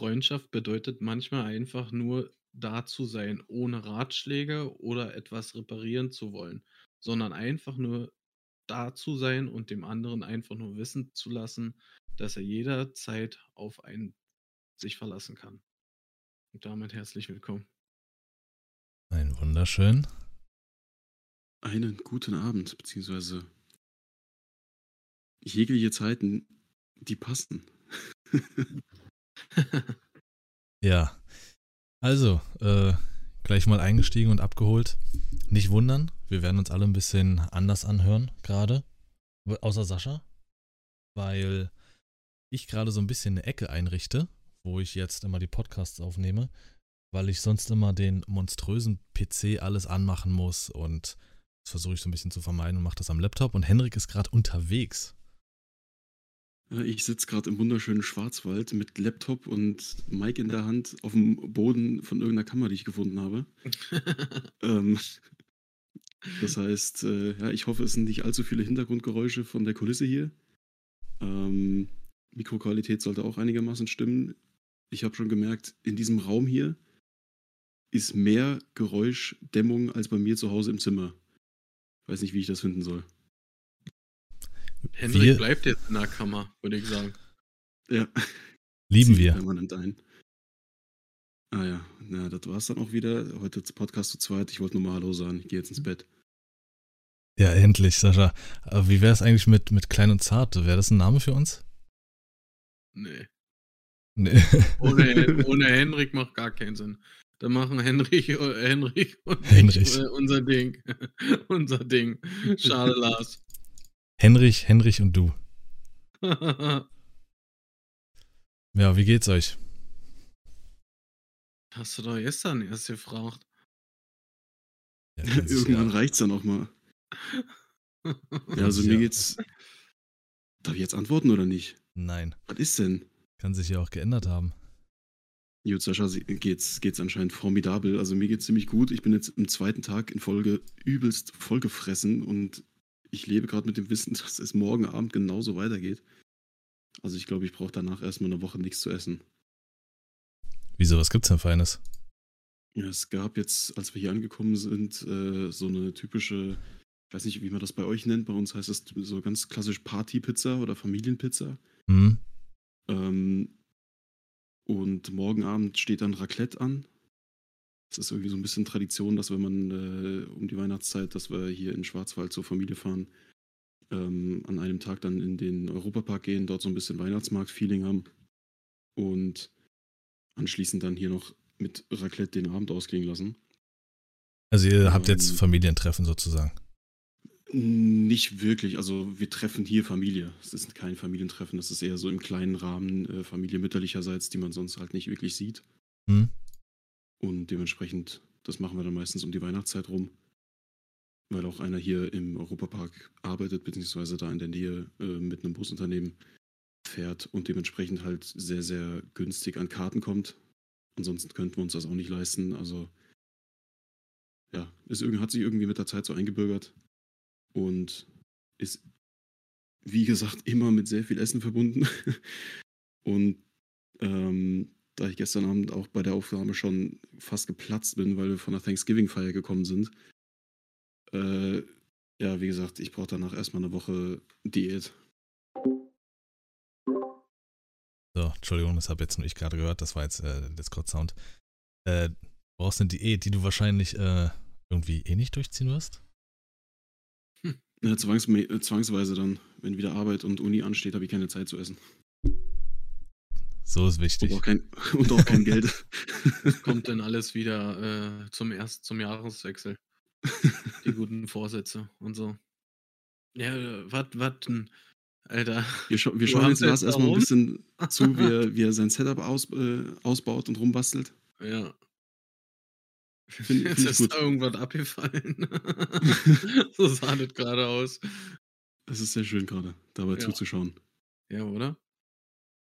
Freundschaft bedeutet manchmal einfach nur da zu sein, ohne Ratschläge oder etwas reparieren zu wollen, sondern einfach nur da zu sein und dem anderen einfach nur wissen zu lassen, dass er jederzeit auf einen sich verlassen kann. Und damit herzlich willkommen. Ein wunderschön. Einen guten Abend, beziehungsweise jegliche Zeiten, die passen. ja. Also, äh, gleich mal eingestiegen und abgeholt. Nicht wundern, wir werden uns alle ein bisschen anders anhören gerade. Außer Sascha. Weil ich gerade so ein bisschen eine Ecke einrichte, wo ich jetzt immer die Podcasts aufnehme, weil ich sonst immer den monströsen PC alles anmachen muss und das versuche ich so ein bisschen zu vermeiden und mache das am Laptop. Und Henrik ist gerade unterwegs. Ich sitze gerade im wunderschönen Schwarzwald mit Laptop und Mic in der Hand auf dem Boden von irgendeiner Kammer, die ich gefunden habe. ähm, das heißt, äh, ja, ich hoffe, es sind nicht allzu viele Hintergrundgeräusche von der Kulisse hier. Ähm, Mikroqualität sollte auch einigermaßen stimmen. Ich habe schon gemerkt, in diesem Raum hier ist mehr Geräuschdämmung als bei mir zu Hause im Zimmer. Weiß nicht, wie ich das finden soll. Henrik wir bleibt jetzt in der Kammer, würde ich sagen. Ja. Lieben wir. Permanent ein. Ah ja, na, das war's dann auch wieder. Heute Podcast zu zweit. Ich wollte nur mal Hallo sagen. Ich gehe jetzt ins Bett. Ja, endlich, Sascha. Aber wie wäre es eigentlich mit, mit Klein und Zart? Wäre das ein Name für uns? Nee. Nee. Ohne, ohne Henrik macht gar keinen Sinn. Da machen Henrik, Henrik und Henrik. Ich, äh, unser Ding. unser Ding. Schade, Lars. Henrich, Henrich und du. ja, wie geht's euch? Hast du doch gestern erst gefragt. Ja, Irgendwann ja. reicht's dann auch mal. ja, also mir geht's. Darf ich jetzt antworten oder nicht? Nein. Was ist denn? Kann sich ja auch geändert haben. Gut, Sascha geht's, geht's anscheinend formidabel. Also mir geht's ziemlich gut. Ich bin jetzt im zweiten Tag in Folge übelst vollgefressen und ich lebe gerade mit dem Wissen, dass es morgen Abend genauso weitergeht. Also ich glaube, ich brauche danach erstmal eine Woche nichts zu essen. Wieso, was gibt's denn Feines? Ja, es gab jetzt, als wir hier angekommen sind, äh, so eine typische, ich weiß nicht, wie man das bei euch nennt, bei uns heißt das so ganz klassisch Partypizza oder Familienpizza. Mhm. Ähm, und morgen Abend steht dann Raclette an. Es ist irgendwie so ein bisschen Tradition, dass wenn man äh, um die Weihnachtszeit, dass wir hier in Schwarzwald zur Familie fahren, ähm, an einem Tag dann in den Europapark gehen, dort so ein bisschen Weihnachtsmarkt-Feeling haben und anschließend dann hier noch mit Raclette den Abend ausklingen lassen. Also ihr habt ähm, jetzt Familientreffen sozusagen? Nicht wirklich. Also wir treffen hier Familie. Es ist kein Familientreffen, das ist eher so im kleinen Rahmen äh, Familie mütterlicherseits, die man sonst halt nicht wirklich sieht. Hm. Und dementsprechend, das machen wir dann meistens um die Weihnachtszeit rum. Weil auch einer hier im Europapark arbeitet, beziehungsweise da in der Nähe äh, mit einem Busunternehmen fährt und dementsprechend halt sehr, sehr günstig an Karten kommt. Ansonsten könnten wir uns das auch nicht leisten. Also ja, es hat sich irgendwie mit der Zeit so eingebürgert und ist, wie gesagt, immer mit sehr viel Essen verbunden. und ähm, da ich gestern Abend auch bei der Aufnahme schon fast geplatzt bin, weil wir von der Thanksgiving-Feier gekommen sind. Äh, ja, wie gesagt, ich brauche danach erstmal eine Woche Diät. So, Entschuldigung, das habe jetzt nur ich gerade gehört, das war jetzt äh, Discord-Sound. Äh, brauchst eine Diät, die du wahrscheinlich äh, irgendwie eh nicht durchziehen wirst? Hm. Ja, zwangs zwangsweise dann, wenn wieder Arbeit und Uni ansteht, habe ich keine Zeit zu essen. So ist wichtig. Und auch kein, und auch kein Geld. Kommt dann alles wieder äh, zum, erst, zum Jahreswechsel. Die guten Vorsätze und so. Ja, was, was denn? Alter. Wir, scha wir schauen jetzt Lars erstmal ein bisschen zu, wie er, wie er sein Setup aus, äh, ausbaut und rumbastelt. Ja. Find, jetzt ist gut. da irgendwas abgefallen. so sah das gerade aus. Es ist sehr schön gerade, dabei ja. zuzuschauen. Ja, oder?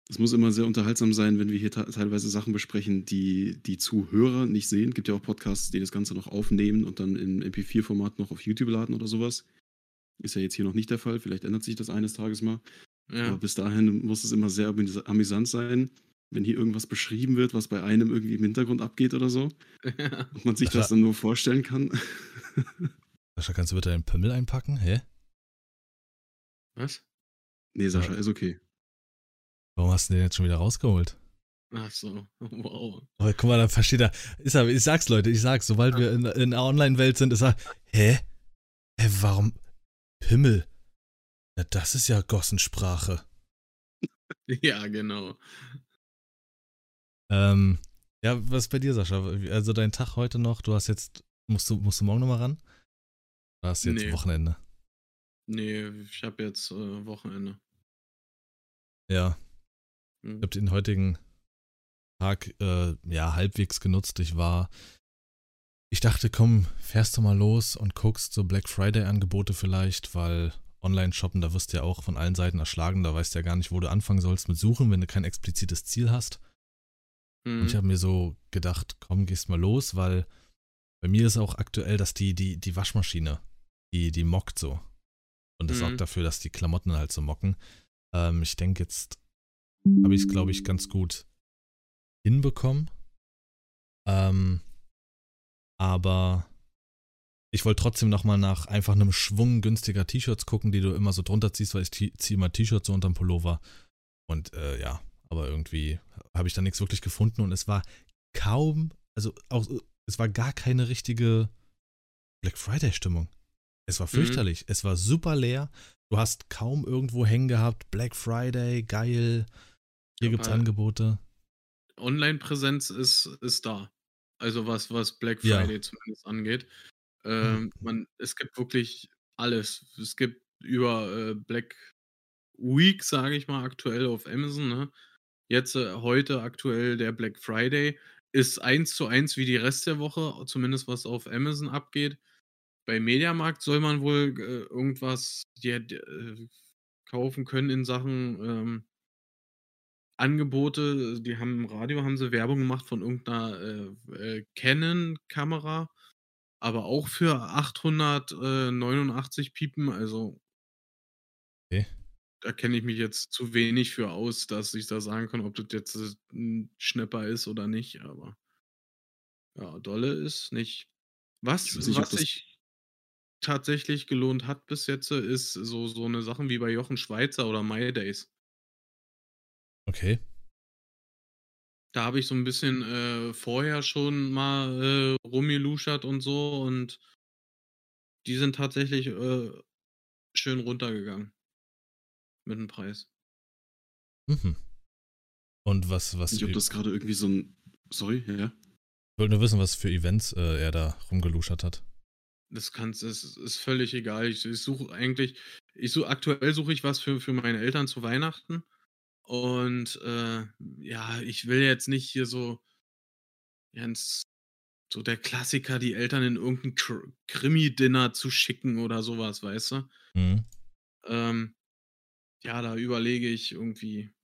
Es muss immer sehr unterhaltsam sein, wenn wir hier teilweise Sachen besprechen, die die Zuhörer nicht sehen. Es gibt ja auch Podcasts, die das Ganze noch aufnehmen und dann im MP4-Format noch auf YouTube laden oder sowas. Ist ja jetzt hier noch nicht der Fall. Vielleicht ändert sich das eines Tages mal. Ja. Aber bis dahin muss es immer sehr amüsant sein. wenn hier irgendwas beschrieben wird, was bei einem irgendwie im Hintergrund abgeht oder so. Ja. Und man sich Sascha- das dann nur vorstellen kann. Sascha, kannst du bitte deinen Pimmel einpacken? Hä? Was? nee, Sascha, Ja. ist okay. Warum hast du den jetzt schon wieder rausgeholt? Ach so, wow. Aber guck mal, da versteht er. Ist aber, ich sag's, Leute, ich sag's, sobald wir in, in der Online-Welt sind, ist er. Hä? Hä, warum? Pimmel. Ja, das ist ja Gossensprache. Ja, genau. Ähm, ja, was ist bei dir, Sascha? Also dein Tag heute noch, du hast jetzt, musst du, musst du morgen nochmal ran? Du hast jetzt Nee. Wochenende. Nee, ich habe jetzt äh, Wochenende. Ja, ich Hm. habe den heutigen Tag äh, ja halbwegs genutzt. Ich war, ich dachte, komm, fährst du mal los und guckst so Black Friday Angebote vielleicht, weil Online-Shoppen, da wirst du ja auch von allen Seiten erschlagen, da weißt du ja gar nicht, wo du anfangen sollst mit Suchen, wenn du kein explizites Ziel hast. Hm. Und ich habe mir so gedacht, komm, gehst mal los, weil bei mir ist auch aktuell, dass die, die, die Waschmaschine, die, die mockt so. Und das Mhm. sorgt dafür, dass die Klamotten halt so mocken. Ähm, ich denke, jetzt habe ich es, glaube ich, ganz gut hinbekommen. Ähm, aber ich wollte trotzdem nochmal nach einfach einem Schwung günstiger T-Shirts gucken, die du immer so drunter ziehst, weil ich ziehe immer T-Shirts so unterm Pullover. Und äh, ja, aber irgendwie habe ich da nichts wirklich gefunden und es war kaum, also auch, es war gar keine richtige Black Friday-Stimmung. Es war Mhm. fürchterlich. Es war super leer. Du hast kaum irgendwo hängen gehabt. Black Friday, geil. Hier Ja, gibt's aber- Angebote. Online-Präsenz ist, ist da. Also was, was Black Ja. Friday zumindest angeht. Ähm, Mhm. man, es gibt wirklich alles. Es gibt über äh, Black Week, sage ich mal, aktuell auf Amazon. Ne? Jetzt äh, heute aktuell der Black Friday ist eins zu eins wie die Rest der Woche, zumindest was auf Amazon abgeht. Bei Mediamarkt soll man wohl äh, irgendwas ja, äh, kaufen können in Sachen ähm, Angebote. Die haben im Radio haben sie Werbung gemacht von irgendeiner äh, äh, Canon-Kamera, aber auch für 889 Piepen. Also Okay. da kenne ich mich jetzt zu wenig für aus, dass ich da sagen kann, ob das jetzt äh, ein Schnapper ist oder nicht. Aber ja, dolle ist nicht. Was, Ich nicht, was sich tatsächlich gelohnt hat bis jetzt, ist so, so eine Sachen wie bei Jochen Schweizer oder My Days. Okay. Da habe ich so ein bisschen äh, vorher schon mal äh, rumgeluschert und so und die sind tatsächlich äh, schön runtergegangen mit dem Preis. Mhm. Und was, was, Ich weiß nicht, ob ich das gerade irgendwie so ein. Sorry, ja, ja. wollte nur wissen, was für Events äh, er da rumgeluschert hat. Das kannst, ist, ist völlig egal. Ich, ich suche eigentlich, ich suche aktuell suche ich was für, für meine Eltern zu Weihnachten. Und äh, ja, ich will jetzt nicht hier so ganz so der Klassiker, die Eltern in irgendein Kr Krimi-Dinner zu schicken oder sowas, weißt du? Mhm. Ähm, ja, da überlege ich irgendwie,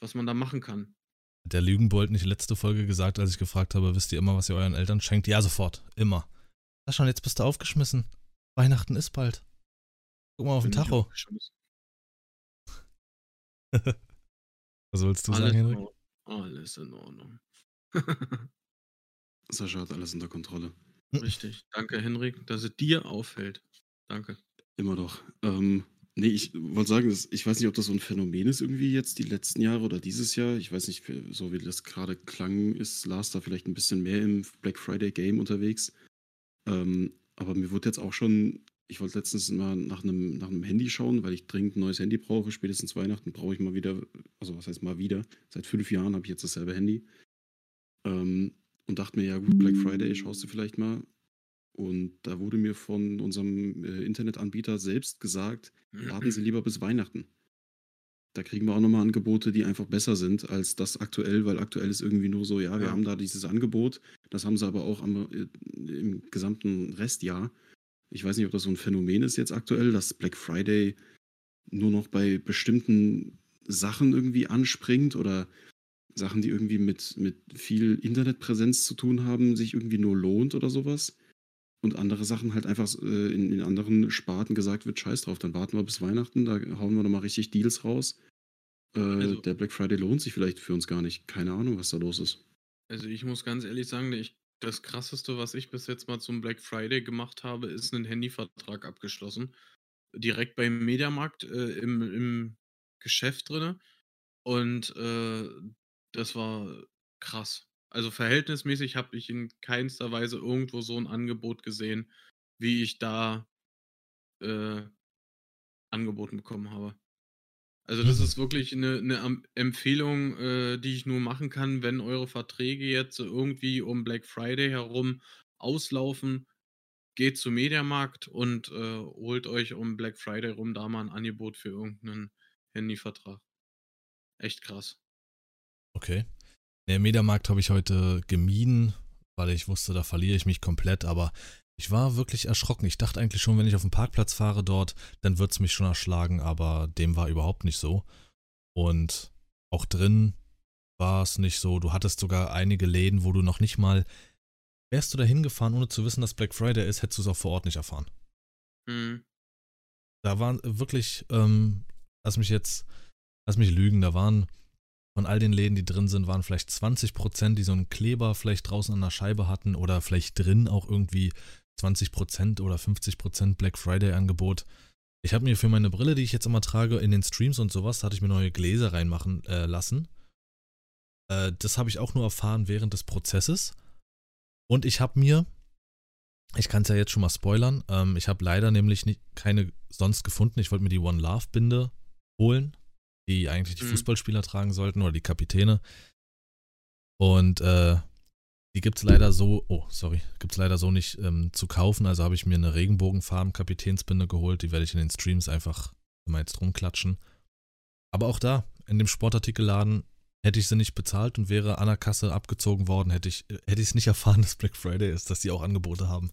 was man da machen kann. Hat der Lügenbold nicht letzte Folge gesagt, als ich gefragt habe, wisst ihr immer, was ihr euren Eltern schenkt? Ja, sofort. Immer. Sag schon, jetzt bist du aufgeschmissen. Weihnachten ist bald. Guck mal auf den Tacho. Was willst du Alles sagen, in Henrik? Alles in Ordnung. Sascha hat alles unter Kontrolle. Richtig. Danke, Henrik, dass es dir auffällt. Danke. Immer doch. Ähm, nee, ich wollte sagen, dass, ich weiß nicht, ob das so ein Phänomen ist irgendwie jetzt die letzten Jahre oder dieses Jahr. Ich weiß nicht, so wie das gerade klang, ist Lars da vielleicht ein bisschen mehr im Black Friday Game unterwegs. Ähm, aber mir wurde jetzt auch schon, ich wollte letztens mal nach einem, nach einem Handy schauen, weil ich dringend ein neues Handy brauche. Spätestens Weihnachten brauche ich mal wieder, also was heißt mal wieder? Seit fünf Jahren habe ich jetzt dasselbe Handy. Ähm, und dachte mir, ja gut, Black Friday, schaust du vielleicht mal. Und da wurde mir von unserem äh, Internetanbieter selbst gesagt, warten Sie lieber bis Weihnachten. Da kriegen wir auch nochmal Angebote, die einfach besser sind als das aktuell, weil aktuell ist irgendwie nur so, ja, wir Ja. haben da dieses Angebot, das haben sie aber auch am, äh, im gesamten Restjahr. Ich weiß nicht, ob das so ein Phänomen ist jetzt aktuell, dass Black Friday nur noch bei bestimmten Sachen irgendwie anspringt oder Sachen, die irgendwie mit, mit viel Internetpräsenz zu tun haben, sich irgendwie nur lohnt oder sowas. Und andere Sachen halt einfach äh, in, in anderen Sparten gesagt wird, scheiß drauf, dann warten wir bis Weihnachten, da hauen wir nochmal richtig Deals raus. äh, Also der Black Friday lohnt sich vielleicht für uns gar nicht. Keine Ahnung, was da los ist. Also, ich muss ganz ehrlich sagen, ich das Krasseste, was ich bis jetzt mal zum Black Friday gemacht habe, ist 'nen Handyvertrag abgeschlossen. Direkt beim Mediamarkt, äh, im im Geschäft drinne. Und, äh, das war krass. Also, verhältnismäßig habe ich in keinster Weise irgendwo so 'n Angebot gesehen, wie ich da, äh, angeboten bekommen habe. Also, das Mhm. ist wirklich 'ne 'ne Am Empfehlung, äh, die ich nur machen kann, wenn eure Verträge jetzt irgendwie um Black Friday herum auslaufen, geht zum Mediamarkt und, äh, holt euch um Black Friday rum da mal 'n Angebot für irgend 'nen Handyvertrag. Echt krass. Okay. Ne, Mediamarkt habe ich heute gemieden, weil ich wusste, da verliere ich mich komplett, aber ich war wirklich erschrocken. Ich dachte eigentlich schon, wenn ich auf 'n Parkplatz fahre dort, dann wird's mich schon erschlagen, aber dem war überhaupt nicht so. Und auch drin war's nicht so. Du hattest sogar einige Läden, wo du noch nicht mal wärst du da hingefahren, ohne zu wissen, dass Black Friday ist, hättest du's auch vor Ort nicht erfahren. Mhm. Da waren wirklich, ähm lass mich jetzt lass mich lügen, da waren von all den Läden, die drin sind, waren vielleicht 20 %, die so 'n Kleber vielleicht draußen an der Scheibe hatten oder vielleicht drin auch irgendwie 20 % oder 50 % Black Friday Angebot. Ich habe mir für meine Brille, die ich jetzt immer trage, in den Streams und so was, hatte ich mir neue Gläser reinmachen, äh, lassen. Äh, das habe ich auch nur erfahren während des Prozesses. Und ich habe mir ich kann's ja jetzt schon mal spoilern, ähm, ich habe leider nämlich ni keine sonst gefunden. Ich wollte mir die One Love Binde holen, die eigentlich die Mhm. Fußballspieler tragen sollten oder die Kapitäne. Und, äh, die gibt's leider so oh, sorry, gibt's leider so nicht, ähm, zu kaufen. Also habe ich mir 'ne Regenbogenfarben-Kapitänsbinde geholt, die werde ich in den Streams einfach immer jetzt rumklatschen. Aber auch da, in dem Sportartikelladen, hätte ich sie nicht bezahlt und wäre an der Kasse abgezogen worden, hätte ich äh, hätte ich's nicht erfahren, dass Black Friday ist, dass die auch Angebote haben.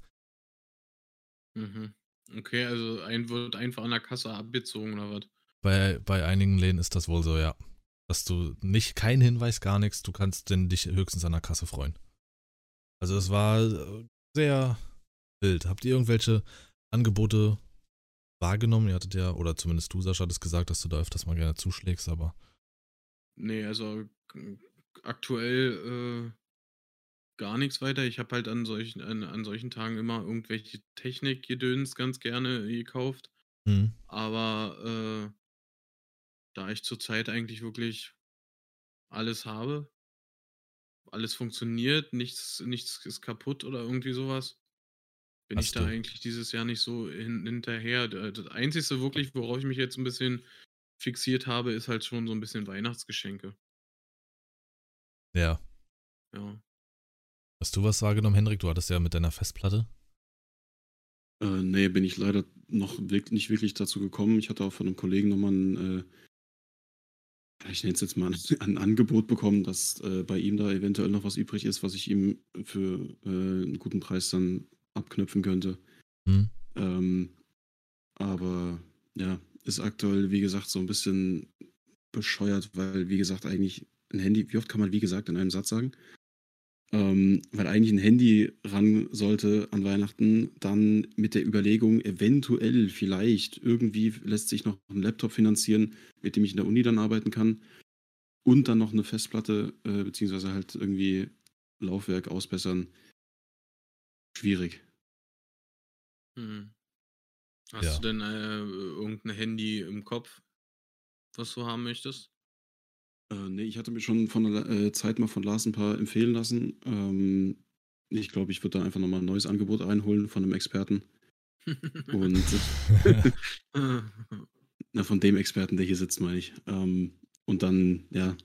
Mhm. Okay, also einen wird einfach an der Kasse abgezogen oder was? Bei bei einigen Läden ist das wohl so, ja. Dass du nicht kein Hinweis, gar nix, du kannst denn dich höchstens an der Kasse freuen. Also, es war, äh, sehr wild. Habt ihr irgendwelche Angebote wahrgenommen? Ihr hattet ja oder zumindest du, Sascha, hattest gesagt, dass du da öfters mal gerne zuschlägst, aber Ne, also, aktuell, äh, gar nix weiter. Ich habe halt an solchen an an solchen Tagen immer irgendwelche Technikgedöns ganz gerne gekauft. Mhm. Aber, äh da ich zurzeit eigentlich wirklich alles habe alles funktioniert, nichts nichts ist kaputt oder irgendwie so was, bin ich Hast da du eigentlich dieses Jahr nicht so hin hinterher. D das Einzigste wirklich, worauf ich mich jetzt 'n bisschen fixiert habe, ist halt schon so 'n bisschen Weihnachtsgeschenke. Ja. Ja. Hast du was wahrgenommen, Henrik? Du hattest ja mit deiner Festplatte Äh, ne, bin ich leider noch nicht wirklich dazu gekommen. Ich hatte auch von 'nem Kollegen noch mal 'n, äh ich nenne es jetzt mal 'n Angebot bekommen, dass, äh, bei ihm da eventuell noch was übrig ist, was ich ihm für, äh, 'n guten Preis dann abknöpfen könnte. Mhm. Ähm, aber ja, ist aktuell, wie gesagt, so 'n bisschen bescheuert, weil, wie gesagt, eigentlich 'n Handy wie oft kann man „wie gesagt“ in einem Satz sagen? Ähm, weil eigentlich 'n Handy ran sollte an Weihnachten, dann mit der Überlegung, eventuell, vielleicht, irgendwie lässt sich noch 'n Laptop finanzieren, mit dem ich in der Uni dann arbeiten kann. Und dann noch 'ne Festplatte, äh, beziehungsweise halt irgendwie Laufwerk ausbessern. Schwierig. Mhm. Hast Ja. du denn, äh, irgend 'n Handy im Kopf, was du haben möchtest? Äh, ne, ich hatte mir schon vor 'ner, äh, Zeit mal von Lars 'n paar empfehlen lassen. Ähm, ich glaube, ich würde da einfach noch mal 'n neues Angebot einholen von 'nem Experten. Und na, von dem Experten, der hier sitzt, meine ich. Ähm, und dann, ja,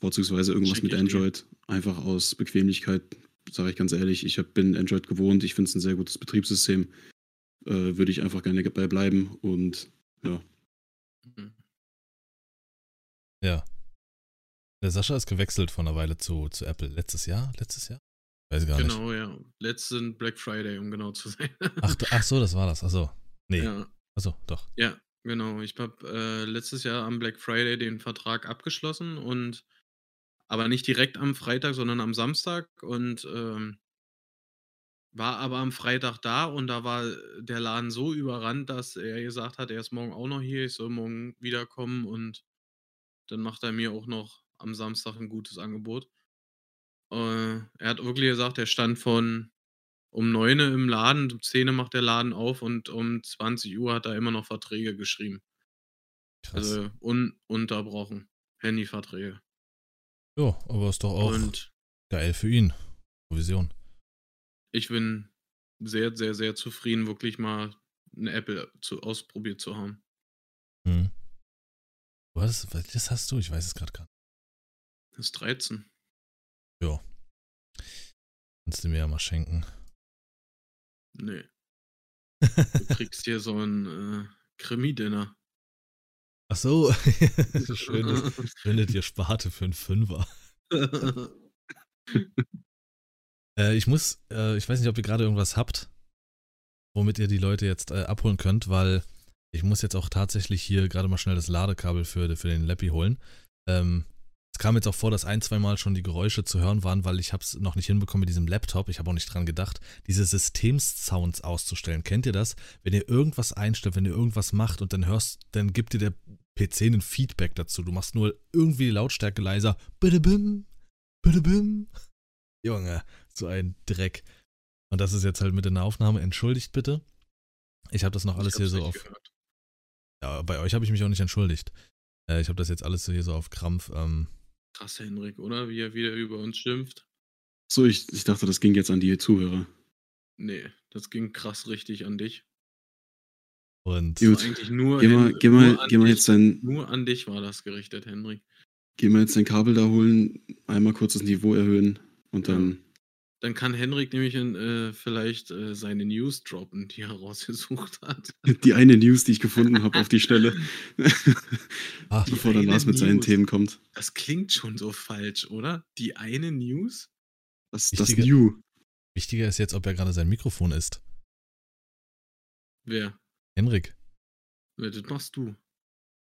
vorzugsweise irgendwas mit. Android, einfach aus Bequemlichkeit, sage ich ganz ehrlich. Ich habe bin Android gewohnt, ich finde es 'n sehr gutes Betriebssystem. Äh, würde ich einfach gerne dabei bleiben und ja. Mhm. Ja. Der Sascha ist gewechselt vor 'ner Weile zu zu Apple. Letztes Jahr? Letztes Jahr? Weiß gar nicht. Genau, ja. Letzten Black Friday, um genau zu sein. Ach ach so, das war das. Ach so. Ne. Ja. Ach so, doch. Ja, genau. Ich habe, äh, letztes Jahr am Black Friday den Vertrag abgeschlossen und aber nicht direkt am Freitag, sondern am Samstag und, ähm war aber am Freitag da und da war der Laden so überrannt, dass er gesagt hat, er ist morgen auch noch hier, ich soll morgen wiederkommen und dann macht er mir auch noch am Samstag ein gutes Angebot. Äh, er hat wirklich gesagt, er stand von um 9 Uhr im Laden, um 10 Uhr macht der Laden auf und um 20 Uhr hat er immer noch Verträge geschrieben. Krass. Also ununterbrochen. Handyverträge. ja, aber ist doch auch Und geil für ihn. Provision. ich bin sehr, sehr, sehr zufrieden, wirklich mal eine Apple zu, ausprobiert zu haben. Hm. Was? Was das hast du? Ich weiß es gerade gar. Das ist 13. Ja. Kannst du mir ja mal schenken. Nee. Du kriegst hier so ein äh, Krimi-Dinner. Ach so. Schöne, schöne dir Sparte für einen Fünfer. Äh, ich muss, äh, ich weiß nicht, ob ihr gerade irgendwas habt, womit ihr die Leute jetzt äh, abholen könnt, weil ich muss jetzt auch tatsächlich hier gerade mal schnell das Ladekabel für, für den Lappy holen. Ähm, es kam jetzt auch vor, dass ein, zwei Mal schon die Geräusche zu hören waren, weil ich habe es noch nicht hinbekommen mit diesem Laptop. Ich habe auch nicht dran gedacht, diese Systemsounds auszustellen. Kennt ihr das? Wenn ihr irgendwas einstellt, wenn ihr irgendwas macht und dann hörst, dann gibt dir der PC ein Feedback dazu. Du machst nur irgendwie die Lautstärke leiser. Bitte bim, bitte bim. Junge, so ein Dreck. Und das ist jetzt halt mit in der Aufnahme. Entschuldigt bitte. Ich habe das noch alles hier so auf. gehört. Ja, bei euch habe ich mich auch nicht entschuldigt. Äh, ich habe das jetzt alles so hier so auf Krampf. Ähm, Krass, Henrik, oder? Wie er wieder über uns schimpft. So, ich, ich dachte, das ging jetzt an die Zuhörer. Nee, das ging krass richtig an dich. und Gut. Das war eigentlich nur, Geh mal, geh nur mal, an geh mal dich. jetzt dein, Nur an dich war das gerichtet, Henrik. geh mal jetzt dein Kabel da holen, einmal kurz das Niveau erhöhen und Ja. dann. Dann kann Henrik nämlich in, äh, vielleicht äh, seine News droppen, die er rausgesucht hat. Die eine News, die ich gefunden habe auf die Stelle. Ah. Bevor dann Lars mit seinen. Themen kommt. Das klingt schon so falsch, oder? Die eine News? Das, das Wichtige- New. wichtiger ist jetzt, ob er gerade sein Mikrofon ist. Wer? Henrik. Wer, Das machst du.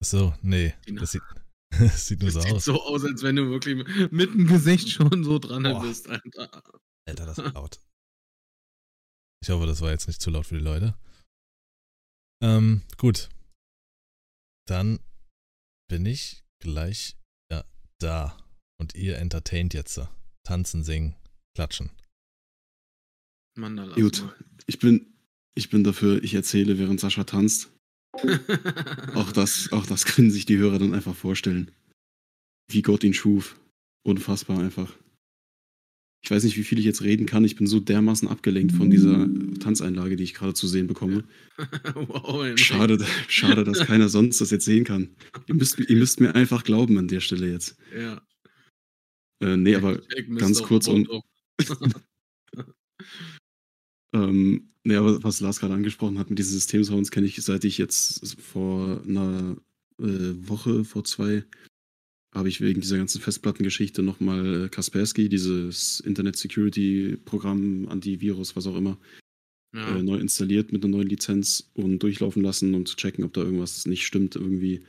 Achso, nee. Die Das sieht, das sieht nur Das so sieht aus. so aus, als wenn du wirklich mit dem Gesicht schon so dran Boah. bist, Alter. Alter, das ist laut. Ich hoffe, das war jetzt nicht zu laut für die Leute. Ähm, gut. Dann bin ich gleich ja, da. Und ihr entertaint jetzt. Tanzen, singen, klatschen. Mann, da lass Gut. Ich bin, ich bin dafür, ich erzähle, während Sascha tanzt. Auch das, auch das können sich die Hörer dann einfach vorstellen. Wie Gott ihn schuf. Unfassbar einfach. Ich weiß nicht, wie viel ich jetzt reden kann. Ich bin so dermaßen abgelenkt von dieser Tanzeinlage, die ich gerade zu sehen bekomme. wow. Schade, schade, dass keiner sonst das jetzt sehen kann. Ihr müsst, ihr müsst mir einfach glauben an der Stelle jetzt. Ja. Äh, nee, aber ganz kurz um- Roboto. Ähm, nee, aber was Lars gerade angesprochen hat mit diesen Systemsounds, kenne ich, seit ich jetzt vor einer äh, Woche, vor zwei, habe ich wegen dieser ganzen Festplattengeschichte nochmal äh, Kaspersky, dieses Internet-Security-Programm, Antivirus, was auch immer, Ja. äh, neu installiert mit einer neuen Lizenz und durchlaufen lassen, um zu checken, ob da irgendwas nicht stimmt irgendwie.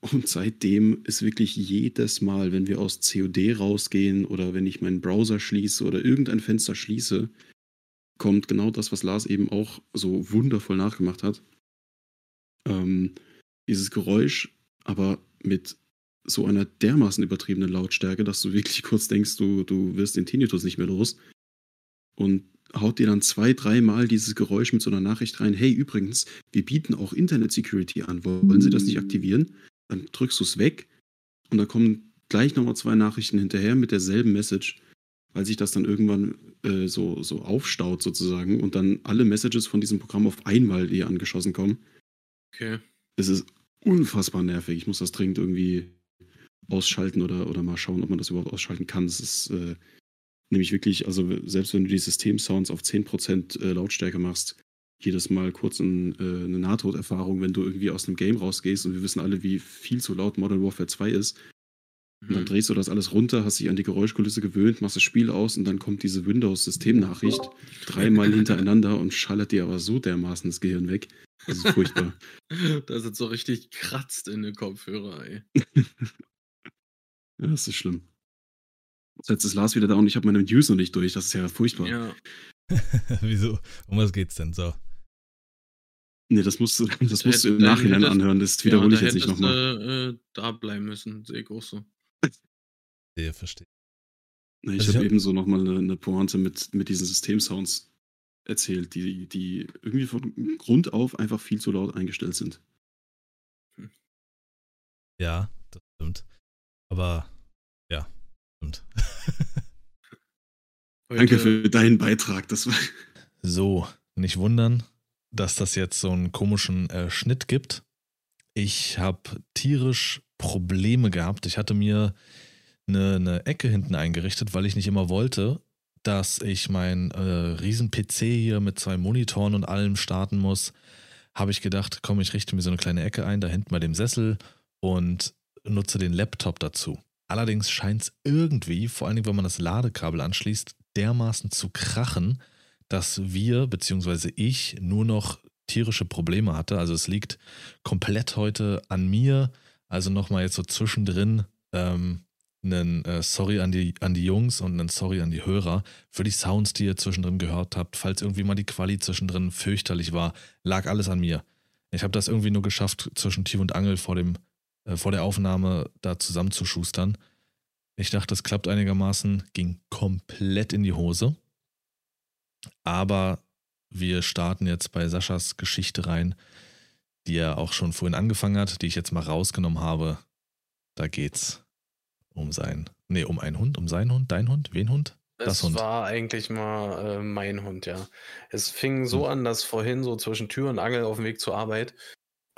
Und seitdem ist wirklich jedes Mal, wenn wir aus COD rausgehen oder wenn ich meinen Browser schließe oder irgendein Fenster schließe, kommt genau das, was Lars eben auch so wundervoll nachgemacht hat. Ähm, dieses Geräusch, aber mit so einer dermaßen übertriebenen Lautstärke, dass du wirklich kurz denkst, du, du wirst den Tinnitus nicht mehr los. Und haut dir dann zwei, dreimal dieses Geräusch mit so einer Nachricht rein, hey, übrigens, wir bieten auch Internet Security an, wollen Sie das nicht aktivieren? Dann drückst du es weg und da kommen gleich nochmal zwei Nachrichten hinterher mit derselben Message, weil sich das dann irgendwann äh, so, so aufstaut sozusagen und dann alle Messages von diesem Programm auf einmal dir angeschossen kommen. Okay. Es ist unfassbar nervig. Ich muss das dringend irgendwie ausschalten oder, oder mal schauen, ob man das überhaupt ausschalten kann. Es ist äh, nämlich wirklich, also selbst wenn du die Systemsounds auf 10% äh, Lautstärke machst, jedes Mal kurz ein, äh, eine Nahtoderfahrung, wenn du irgendwie aus einem Game rausgehst und wir wissen alle, wie viel zu laut Modern Warfare 2 ist. Und dann Mhm. drehst du das alles runter, hast dich an die Geräuschkulisse gewöhnt, machst das Spiel aus und dann kommt diese Windows-Systemnachricht dreimal hintereinander und schallert dir aber so dermaßen das Gehirn weg. Das ist furchtbar. Das ist so richtig kratzt in den Kopfhörer, ey. Ja, das ist schlimm. Jetzt ist Lars wieder da und ich habe meine News noch nicht durch. Das ist ja furchtbar. Ja. Wieso? Um was geht's denn? So. Nee, das musst du, das musst du im Nachhinein hättest- anhören. Das Ja, wiederhole da ich jetzt nicht nochmal. äh, da bleiben müssen, sehe ich auch so. Verstehe, verstehe. Nee, ich Also ich habe hab- ebenso nochmal eine, eine Pointe mit, mit diesen Systemsounds erzählt, die, die irgendwie von Grund auf einfach viel zu laut eingestellt sind. Ja, das stimmt. Aber ja, stimmt. Danke für deinen Beitrag. Das war, So, nicht wundern, dass das jetzt so einen komischen äh, Schnitt gibt. Ich habe tierisch Probleme gehabt. Ich hatte mir eine, eine Ecke hinten eingerichtet, weil ich nicht immer wollte, dass ich mein äh, riesen PC hier mit zwei Monitoren und allem starten muss. Habe ich gedacht, komm, ich richte mir so eine kleine Ecke ein, da hinten bei dem Sessel und nutze den Laptop dazu. Allerdings scheint es irgendwie, vor allen Dingen, wenn man das Ladekabel anschließt, dermaßen zu krachen, dass wir bzw. ich nur noch tierische Probleme hatte. Also es liegt komplett heute an mir. Also nochmal jetzt so zwischendrin ähm, einen äh, Sorry an die, an die Jungs und einen Sorry an die Hörer für die Sounds, die ihr zwischendrin gehört habt. Falls irgendwie mal die Quali zwischendrin fürchterlich war, lag alles an mir. Ich habe das irgendwie nur geschafft, zwischen Tief und Angel vor, dem, äh, vor der Aufnahme da zusammenzuschustern. Ich dachte, das klappt einigermaßen, ging komplett in die Hose. Aber wir starten jetzt bei Saschas Geschichte rein, die er auch schon vorhin angefangen hat, die ich jetzt mal rausgenommen habe. Da geht's um sein, nee, um einen Hund, um seinen Hund, dein Hund, wen Hund? Das Es Hund. war eigentlich mal äh, mein Hund, ja. Es fing so Hm. an, dass vorhin so zwischen Tür und Angel auf dem Weg zur Arbeit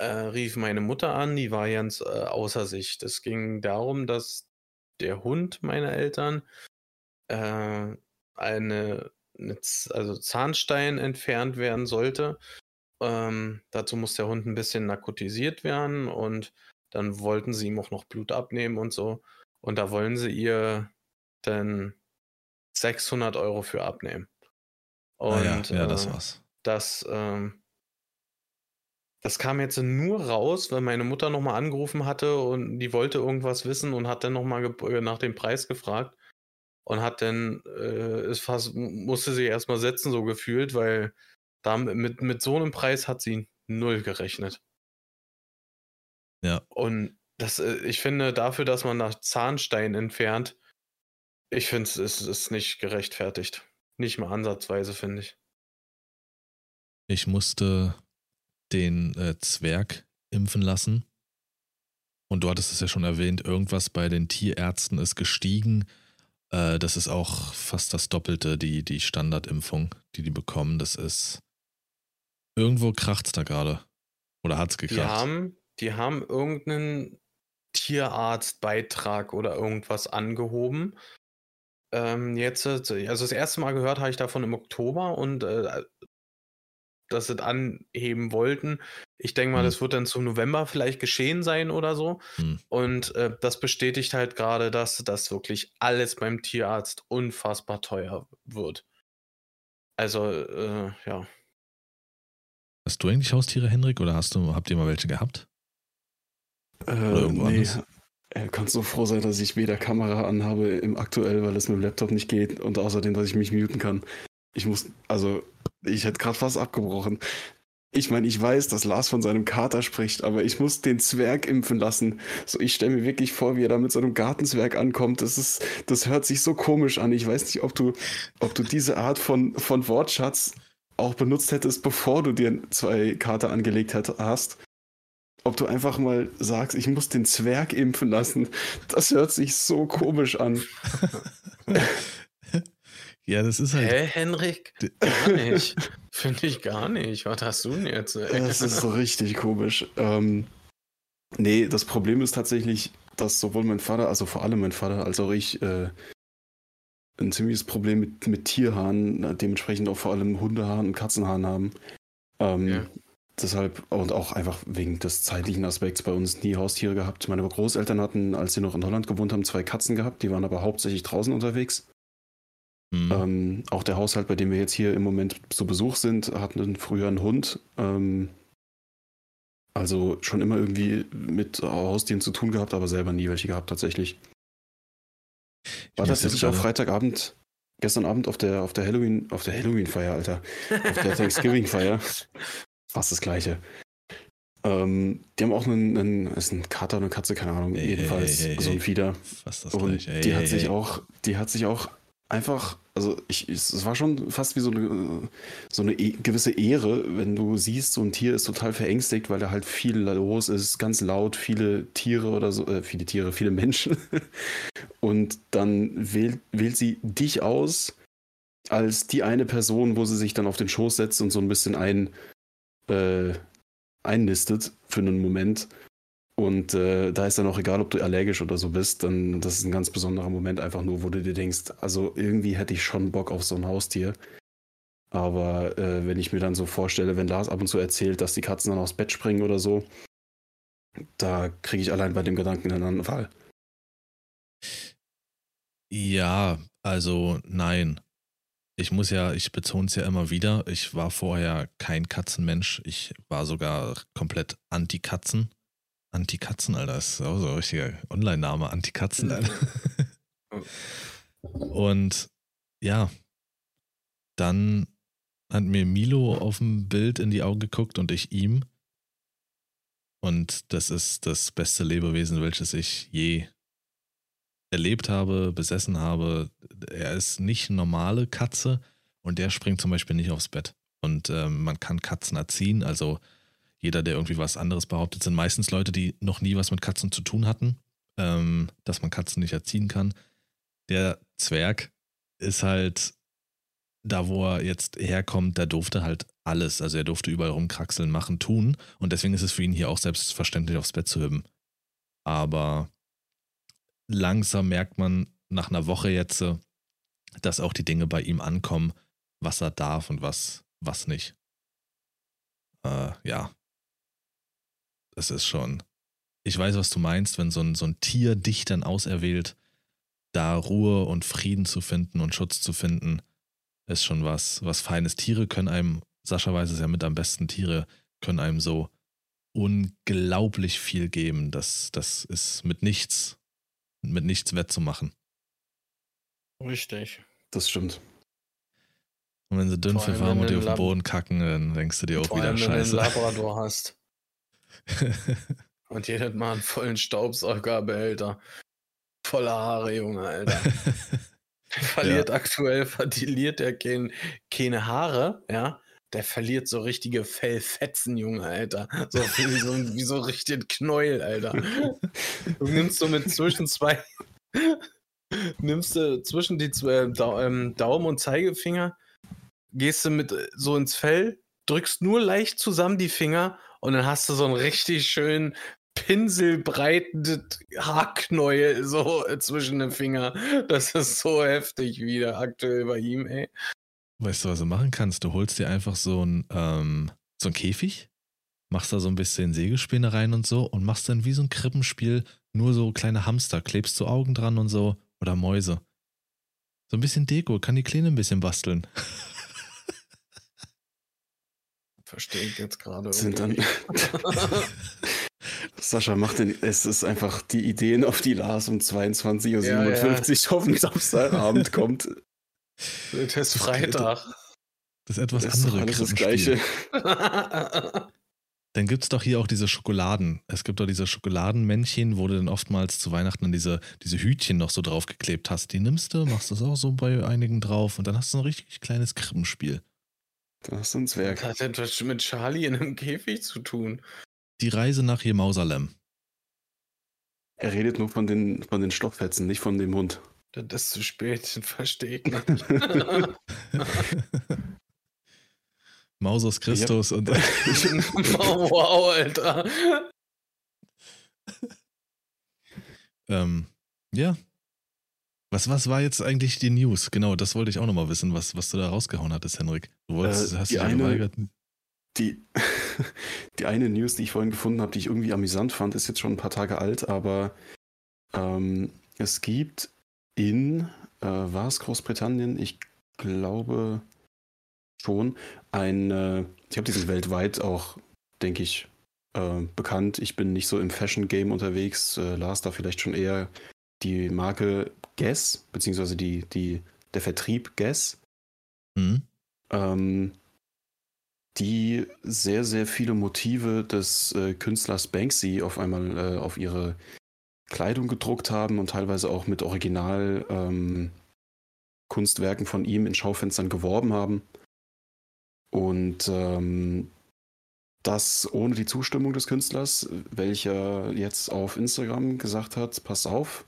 äh, rief meine Mutter an, die war ganz äh, außer sich. Es ging darum, dass der Hund meiner Eltern äh, eine, eine also Zahnstein entfernt werden sollte. Ähm, dazu muss der Hund ein bisschen narkotisiert werden und dann wollten sie ihm auch noch Blut abnehmen und so. Und da wollen sie ihr dann 600 Euro für abnehmen. Und ah, ja, ja, das äh, war's. das, ähm, das kam jetzt nur raus, weil meine Mutter nochmal angerufen hatte und die wollte irgendwas wissen und hat dann nochmal nach dem Preis gefragt und hat dann, äh, ist fast, musste sie erstmal setzen, so gefühlt, weil da mit, mit so einem Preis hat sie null gerechnet. Ja. Und das, äh, ich finde, dafür, dass man nach Zahnstein entfernt, ich finde, es ist, ist nicht gerechtfertigt. Nicht mal ansatzweise, finde ich. Ich musste den äh, Zwerg impfen lassen. Und du hattest es ja schon erwähnt, irgendwas bei den Tierärzten ist gestiegen. Äh, das ist auch fast das Doppelte, die, die Standardimpfung, die die bekommen. Das ist. Irgendwo kracht's da gerade. Oder hat's Die gekracht? haben, die haben irgendeinen Tierarztbeitrag oder irgendwas angehoben. Ähm, jetzt, äh, also das erste Mal gehört habe ich davon im Oktober und äh, dass sie es anheben wollten. Ich denke mal, Hm. das wird dann zum November vielleicht geschehen sein oder so. Hm. Und äh, das bestätigt halt gerade, dass das wirklich alles beim Tierarzt unfassbar teuer wird. Also, äh, ja. Hast du eigentlich Haustiere, Henrik, oder hast du, habt ihr mal welche gehabt? Äh, irgendwo nee, anders? er kann so froh sein, dass ich weder Kamera anhabe im aktuell, weil es mit dem Laptop nicht geht und außerdem, dass ich mich muten kann. Ich muss, also, ich hätte gerade fast abgebrochen. Ich meine, ich weiß, dass Lars von seinem Kater spricht, aber ich muss den Zwerg impfen lassen. So, ich stelle mir wirklich vor, wie er da mit so einem Gartenzwerg ankommt. Das ist, das hört sich so komisch an. Ich weiß nicht, ob du, ob du diese Art von, von Wortschatz auch benutzt hättest, bevor du dir zwei Kater angelegt hast ob du einfach mal sagst, ich muss den Zwerg impfen lassen. Das hört sich so komisch an. ja, das ist halt. Hä, Henrik? Gar nicht. Finde ich gar nicht. Was hast du denn jetzt? ey? Das ist so richtig komisch. Ähm, nee, das Problem ist tatsächlich, dass sowohl mein Vater, also vor allem mein Vater, als auch ich äh, ein ziemliches Problem mit, mit Tierhaaren, dementsprechend auch vor allem Hundehaaren und Katzenhaaren haben. Ähm, Ja. Deshalb und auch einfach wegen des zeitlichen Aspekts bei uns nie Haustiere gehabt. Meine Großeltern hatten, als sie noch in Holland gewohnt haben, zwei Katzen gehabt. Die waren aber hauptsächlich draußen unterwegs. Hm. Ähm, auch der Haushalt, bei dem wir jetzt hier im Moment zu Besuch sind, hatten früher einen Hund. Ähm, also schon immer irgendwie mit Haustieren zu tun gehabt, aber selber nie welche gehabt tatsächlich. Ich War tatsächlich jetzt auch Freitagabend, gestern Abend auf der auf der Halloween, auf der Halloween-Feier, Alter. Auf der Thanksgiving-Feier. fast das gleiche. Ähm, die haben auch einen, einen, ist ein Kater eine Katze, keine Ahnung, Hey, jedenfalls hey, hey, so ein. Fieder. Fast das Und gleiche. Ey, die ey, hat sich ey. auch, die hat sich auch einfach, also ich, es war schon fast wie so eine, so eine e gewisse Ehre, wenn du siehst, so ein Tier ist total verängstigt, weil da halt viel los ist, ganz laut, viele Tiere oder so, äh, viele Tiere, viele Menschen. Und dann wählt, wählt sie dich aus als die eine Person, wo sie sich dann auf den Schoß setzt und so ein bisschen ein, äh, einnistet für einen Moment. Und äh, da ist dann auch egal, ob du allergisch oder so bist, dann das ist ein ganz besonderer Moment einfach nur, wo du dir denkst, also irgendwie hätte ich schon Bock auf so ein Haustier. Aber äh, wenn ich mir dann so vorstelle, wenn Lars ab und zu erzählt, dass die Katzen dann aufs Bett springen oder so, da kriege ich allein bei dem Gedanken einen Anfall. Ja, also nein. Ich muss ja, ich betone es ja immer wieder, ich war vorher kein Katzenmensch. Ich war sogar komplett Anti-Katzen. Anti-Katzen, Alter, das ist auch so ein richtiger Online-Name, Anti-Katzen, Alter. Und ja, dann hat mir Milo auf dem Bild in die Augen geguckt und ich ihm. Und das ist das beste Lebewesen, welches ich je erlebt habe, besessen habe. Er ist nicht normale Katze und der springt zum Beispiel nicht aufs Bett. Und ähm, man kann Katzen erziehen. Also jeder, der irgendwie was anderes behauptet, sind meistens Leute, die noch nie was mit Katzen zu tun hatten, ähm, dass man Katzen nicht erziehen kann. Der Zwerg ist halt da, wo er jetzt herkommt, da durfte halt alles. Also er durfte überall rumkraxeln, machen, tun. Und deswegen ist es für ihn hier auch selbstverständlich, aufs Bett zu hüben. Aber langsam merkt man nach einer Woche jetzt, äh, dass auch die Dinge bei ihm ankommen, was er darf und was, was nicht. Äh, ja. Das ist schon. Ich weiß, was du meinst, wenn so ein, so ein Tier dich dann auserwählt, da Ruhe und Frieden zu finden und Schutz zu finden, ist schon was, was Feines. Tiere können einem, Sascha weiß es ja mit am besten, Tiere können einem so unglaublich viel geben. Das, das ist mit nichts, mit nichts wettzumachen. Richtig. Das stimmt. Und wenn sie dünn verfahren und dir auf den Boden kacken, dann denkst du dir auch Vor wieder allem, wenn du einen Scheiße. Labrador hast und jedes Mal einen vollen Staubsaugerbehälter. Voller Haare, Junge, Alter. Der verliert aktuell, verliert er kein, keine Haare, ja. Der verliert so richtige Fellfetzen, Junge, Alter. So wie so, wie so richtig Knäuel, Alter. Du nimmst so mit zwischen zwei, nimmst du zwischen die zwei, Dau- ähm, Daumen und Zeigefinger, gehst du mit äh, so ins Fell, drückst nur leicht zusammen die Finger und dann hast du so einen richtig schönen pinselbreiten Haarknäuel so äh, zwischen den Finger. Das ist so heftig wieder aktuell bei ihm, ey. Weißt du, was du machen kannst? Du holst dir einfach so ein, ähm, so ein Käfig, machst da so ein bisschen Sägespäne rein und so und machst dann wie so ein Krippenspiel nur so kleine Hamster, klebst so Augen dran und so oder Mäuse. So ein bisschen Deko, kann die Kleine ein bisschen basteln. Verstehe ich jetzt gerade. Sind dann. Sascha macht den, es ist einfach die Ideen, auf die Lars um 22.57 Ja, Uhr auf den Samstagabend kommt. Das ist Freitag. Das ist etwas Das ist andere das. Gleiche. Dann gibt es doch hier auch diese Schokoladen. Es gibt doch diese Schokoladenmännchen, wo du dann oftmals zu Weihnachten dann diese, diese Hütchen noch so draufgeklebt hast. Die nimmst du, machst das auch so bei einigen drauf und dann hast du ein richtig kleines Krippenspiel. Da hast du ein Zwerg. Was hat das mit Charlie in einem Käfig zu tun? Die Reise nach Jemausalem. Er redet nur von den, von den Stoffhetzen, nicht von dem Hund. Das ist zu spät, verstehe ich nicht. Mausus Christus und wow, Alter. ähm, ja. Was, was war jetzt eigentlich die News? Genau, das wollte ich auch nochmal wissen, was, was du da rausgehauen hattest, Henrik. Du wolltest, Äh, hast die dich ja eine- geweigert. Die, die eine News, die ich vorhin gefunden habe, die ich irgendwie amüsant fand, ist jetzt schon ein paar Tage alt, aber ähm, es gibt in, äh, war es Großbritannien? Ich glaube schon, ein, äh, ich habe diesen weltweit auch, denke ich, äh, bekannt. Ich bin nicht so im Fashion-Game unterwegs. Äh, Lars da vielleicht schon eher die Marke Guess, beziehungsweise die, die, der Vertrieb Guess. Hm? Ähm, die sehr, sehr viele Motive des äh, Künstlers Banksy auf einmal äh, auf ihre Kleidung gedruckt haben und teilweise auch mit Original ähm, Kunstwerken von ihm in Schaufenstern geworben haben. Und ähm, das ohne die Zustimmung des Künstlers, welcher jetzt auf Instagram gesagt hat, pass auf,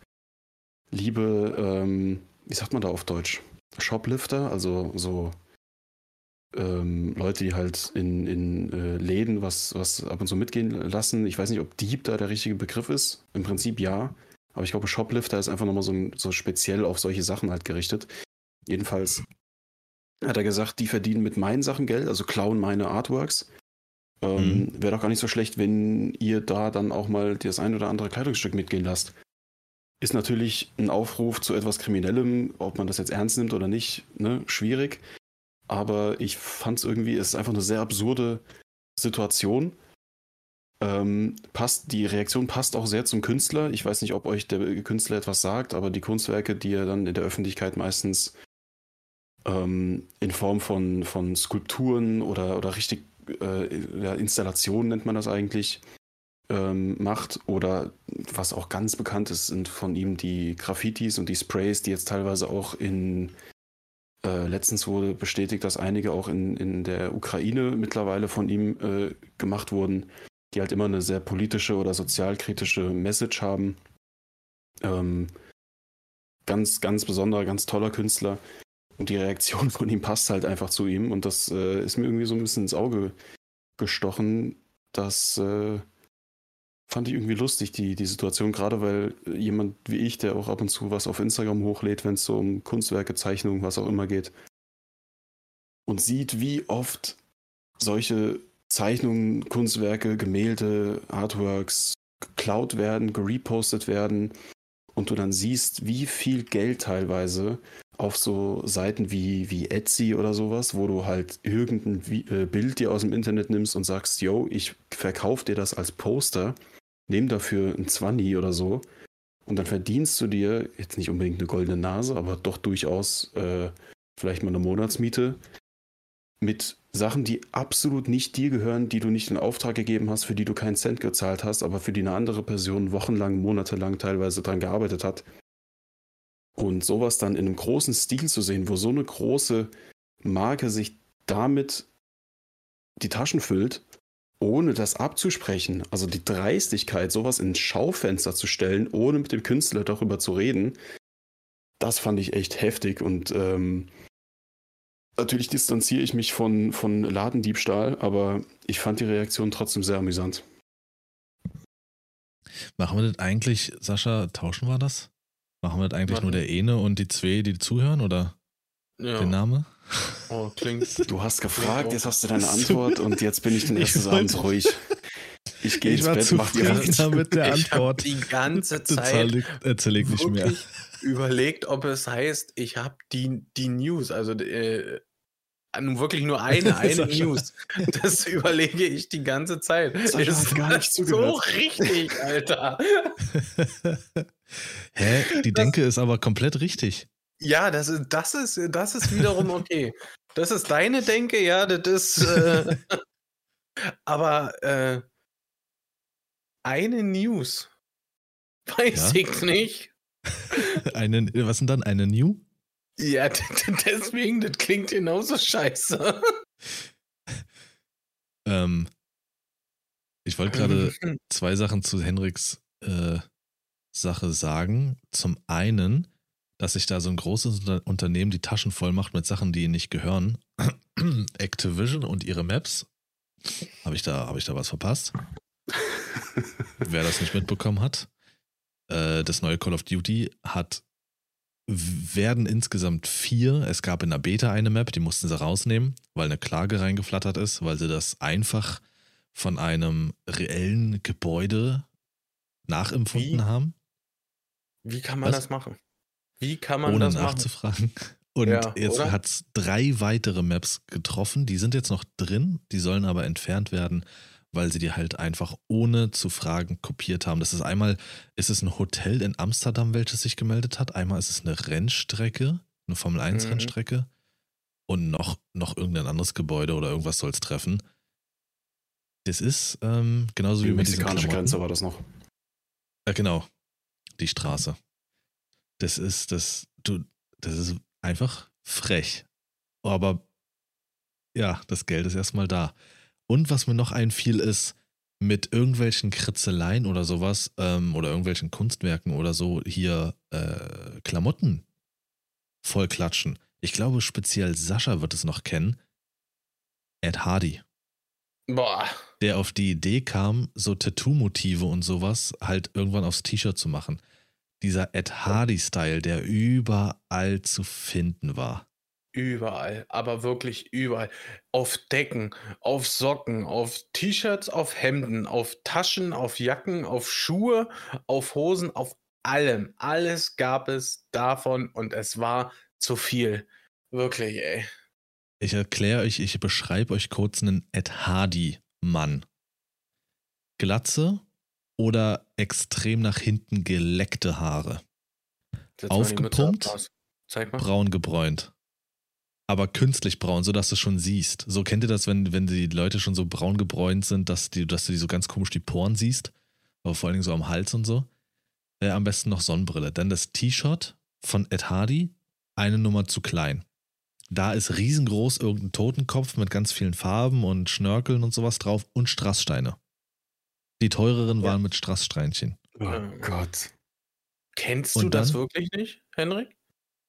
liebe, ähm, wie sagt man da auf Deutsch? Shoplifter, also so ähm, Leute, die halt in, in äh, Läden was, was ab und zu mitgehen lassen. Ich weiß nicht, ob Dieb da der richtige Begriff ist. Im Prinzip ja. Aber ich glaube, Shoplifter ist einfach nochmal so, so speziell auf solche Sachen halt gerichtet. Jedenfalls hat er gesagt, die verdienen mit meinen Sachen Geld, also klauen meine Artworks. Ähm, mhm. Wäre doch gar nicht so schlecht, wenn ihr da dann auch mal das ein oder andere Kleidungsstück mitgehen lasst. Ist natürlich ein Aufruf zu etwas Kriminellem, ob man das jetzt ernst nimmt oder nicht, ne? schwierig aber ich fand es irgendwie, es ist einfach eine sehr absurde Situation. Ähm, passt, die Reaktion passt auch sehr zum Künstler. Ich weiß nicht, ob euch der Künstler etwas sagt, aber die Kunstwerke, die er dann in der Öffentlichkeit meistens ähm, in Form von, von Skulpturen oder, oder richtig äh, Installationen nennt man das eigentlich, ähm, macht. Oder was auch ganz bekannt ist, sind von ihm die Graffitis und die Sprays, die jetzt teilweise auch in äh, letztens wurde bestätigt, dass einige auch in, in der Ukraine mittlerweile von ihm äh, gemacht wurden, die halt immer eine sehr politische oder sozialkritische Message haben. Ähm, ganz, ganz besonderer, ganz toller Künstler. Und die Reaktion von ihm passt halt einfach zu ihm. Und das äh, ist mir irgendwie so ein bisschen ins Auge gestochen, dass äh, fand ich irgendwie lustig, die, die Situation, gerade weil jemand wie ich, der auch ab und zu was auf Instagram hochlädt, wenn es so um Kunstwerke, Zeichnungen, was auch immer geht, und sieht, wie oft solche Zeichnungen, Kunstwerke, Gemälde, Artworks geklaut werden, gerepostet werden und du dann siehst, wie viel Geld teilweise auf so Seiten wie, wie Etsy oder sowas, wo du halt irgendein äh, Bild dir aus dem Internet nimmst und sagst, yo, ich verkaufe dir das als Poster nimm dafür ein Zwanni oder so und dann verdienst du dir jetzt nicht unbedingt eine goldene Nase, aber doch durchaus äh, vielleicht mal eine Monatsmiete mit Sachen, die absolut nicht dir gehören, die du nicht in Auftrag gegeben hast, für die du keinen Cent gezahlt hast, aber für die eine andere Person wochenlang, monatelang teilweise dran gearbeitet hat. Und sowas dann in einem großen Stil zu sehen, wo so eine große Marke sich damit die Taschen füllt ohne das abzusprechen, also die Dreistigkeit, sowas ins Schaufenster zu stellen, ohne mit dem Künstler darüber zu reden, das fand ich echt heftig und ähm, natürlich distanziere ich mich von, von Ladendiebstahl, aber ich fand die Reaktion trotzdem sehr amüsant. Machen wir das eigentlich, Sascha, tauschen wir das? Machen wir das eigentlich Warten. nur der Ene und die zwei, die zuhören oder ja. der Name? Oh, klingt. Du hast gefragt, jetzt hast du deine Antwort und jetzt bin ich den ersten Abend ruhig. Ich gehe ins Bett, mach Hand. mit der Antwort. Ich die ganze Zeit erzähle ich nicht mehr. überlegt, ob es heißt, ich habe die, die News, also äh, wirklich nur eine, eine News. Das überlege ich die ganze Zeit. Das ist gar nicht so richtig, Alter. Hä? Die Denke ist aber komplett richtig. Ja, das ist, das ist, das ist wiederum okay. Das ist deine Denke, ja, das ist. Äh, aber äh, eine News. Weiß ja? ich nicht. eine, was denn dann? Eine New? Ja, deswegen, das klingt genauso scheiße. ähm, ich wollte gerade zwei Sachen zu Henriks äh, Sache sagen. Zum einen, dass sich da so ein großes Unternehmen die Taschen voll macht mit Sachen, die ihnen nicht gehören. Activision und ihre Maps. Habe ich, da, hab ich da was verpasst? Wer das nicht mitbekommen hat. Äh, das neue Call of Duty hat werden insgesamt vier. Es gab in der Beta eine Map, die mussten sie rausnehmen, weil eine Klage reingeflattert ist, weil sie das einfach von einem reellen Gebäude nachempfunden Wie? haben. Wie kann man Was? das machen? Wie kann man ohne das nachzufragen. Und ja, jetzt hat es drei weitere Maps getroffen. Die sind jetzt noch drin, die sollen aber entfernt werden, weil sie die halt einfach ohne zu fragen kopiert haben. Das ist einmal, ist es ein Hotel in Amsterdam, welches sich gemeldet hat. Einmal ist es eine Rennstrecke, eine Formel 1 mhm. Rennstrecke. und noch, noch irgendein anderes Gebäude oder irgendwas soll es treffen. Das ist ähm, genauso Die wie mexikanische. Grenze war das noch. Ja, genau. Die Straße. Das ist, das, du, das ist einfach frech. Aber ja, das Geld ist erstmal da. Und was mir noch einfiel, ist, mit irgendwelchen Kritzeleien oder sowas, ähm, oder irgendwelchen Kunstwerken oder so, hier äh, Klamotten vollklatschen. Ich glaube, speziell Sascha wird es noch kennen. Ed Hardy Boah. der auf die Idee kam, so Tattoo-Motive und sowas halt irgendwann aufs T-Shirt zu machen. Dieser Ed Hardy-Style, der überall zu finden war. Überall, aber wirklich überall. Auf Decken, auf Socken, auf T-Shirts, auf Hemden, auf Taschen, auf Jacken, auf Schuhe, auf Hosen, auf allem. Alles gab es davon und es war zu viel. Wirklich, ey. Ich erkläre euch, ich beschreibe euch kurz einen Ed Hardy-Mann. Glatze oder extrem nach hinten geleckte Haare. Aufgepumpt? braun gebräunt. Aber künstlich braun, sodass du schon siehst. So kennt ihr das, wenn, wenn die Leute schon so braun gebräunt sind, dass, die, dass du die so ganz komisch die Poren siehst. Aber vor allen Dingen so am Hals und so. Äh, am besten noch Sonnenbrille. Dann das T-Shirt von Ed Hardy, eine Nummer zu klein. Da ist riesengroß irgendein Totenkopf mit ganz vielen Farben und Schnörkeln und sowas drauf und Strasssteine. Die teureren Ja. waren mit Strasssteinchen. Oh. Gott. Kennst Und du das dann? wirklich nicht, Henrik?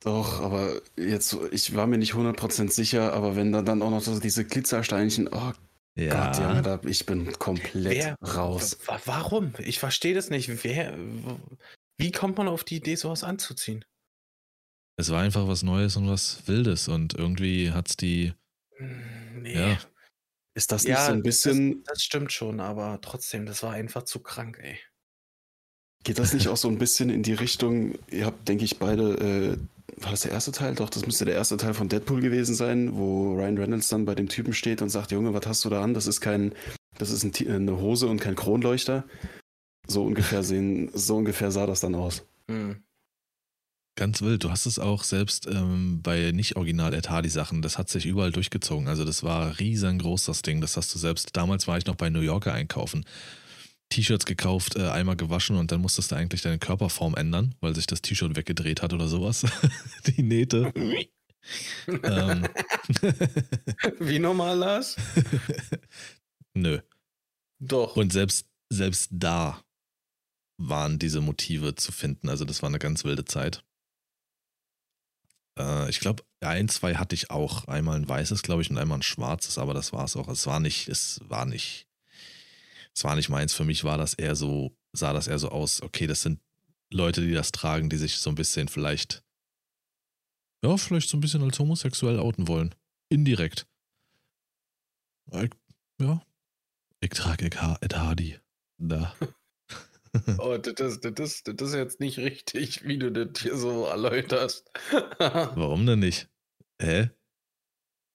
Doch, aber jetzt, ich war mir nicht 100% sicher, aber wenn da dann auch noch so diese Glitzersteinchen, oh Gott, Junge, da, ich bin komplett Wer- raus. Wa- Warum? Ich verstehe das nicht. Wer, wie kommt man auf die Idee, sowas anzuziehen? Es war einfach was Neues und was Wildes und irgendwie hat's die, Hm, Nee. ja, Ist das nicht Ja, so ein bisschen, Das, das stimmt schon, aber trotzdem, das war einfach zu krank, ey. geht das nicht auch so ein bisschen in die Richtung, ihr habt, denke ich, beide, äh, war das der erste Teil? Doch, das müsste der erste Teil von Deadpool gewesen sein, wo Ryan Reynolds dann bei dem Typen steht und sagt, Junge, was hast du da an? Das ist kein, das ist ein, Ti- eine Hose und kein Kronleuchter. So ungefähr sehen, so ungefähr sah das dann aus. Hm. Ganz wild. Du hast es auch selbst ähm, bei nicht original Ed Hardy Sachen, das hat sich überall durchgezogen. Also das war riesengroß, das Ding. Das hast du selbst, damals war ich noch bei New Yorker einkaufen. T-Shirts gekauft, äh, einmal gewaschen und dann musstest du eigentlich deine Körperform ändern, weil sich das T-Shirt weggedreht hat oder sowas. Die Nähte. ähm. Wie normal, Lars? Nö. Doch. Und selbst, selbst da waren diese Motive zu finden. Also das war eine ganz wilde Zeit. Äh, ich glaube, ein, zwei hatte ich auch. Einmal ein weißes, glaube ich, und einmal ein schwarzes, aber das war es auch. Es war nicht, es war nicht, es war nicht meins. Für mich war das eher so, sah das eher so aus, okay, das sind Leute, die das tragen, die sich so ein bisschen vielleicht, ja, vielleicht so ein bisschen als homosexuell outen wollen. Indirekt. Ich, ja. Ich trage Ed Hardy. Da. Oh, das, das, das, das ist jetzt nicht richtig, wie du das hier so erläuterst. Warum denn nicht? Hä?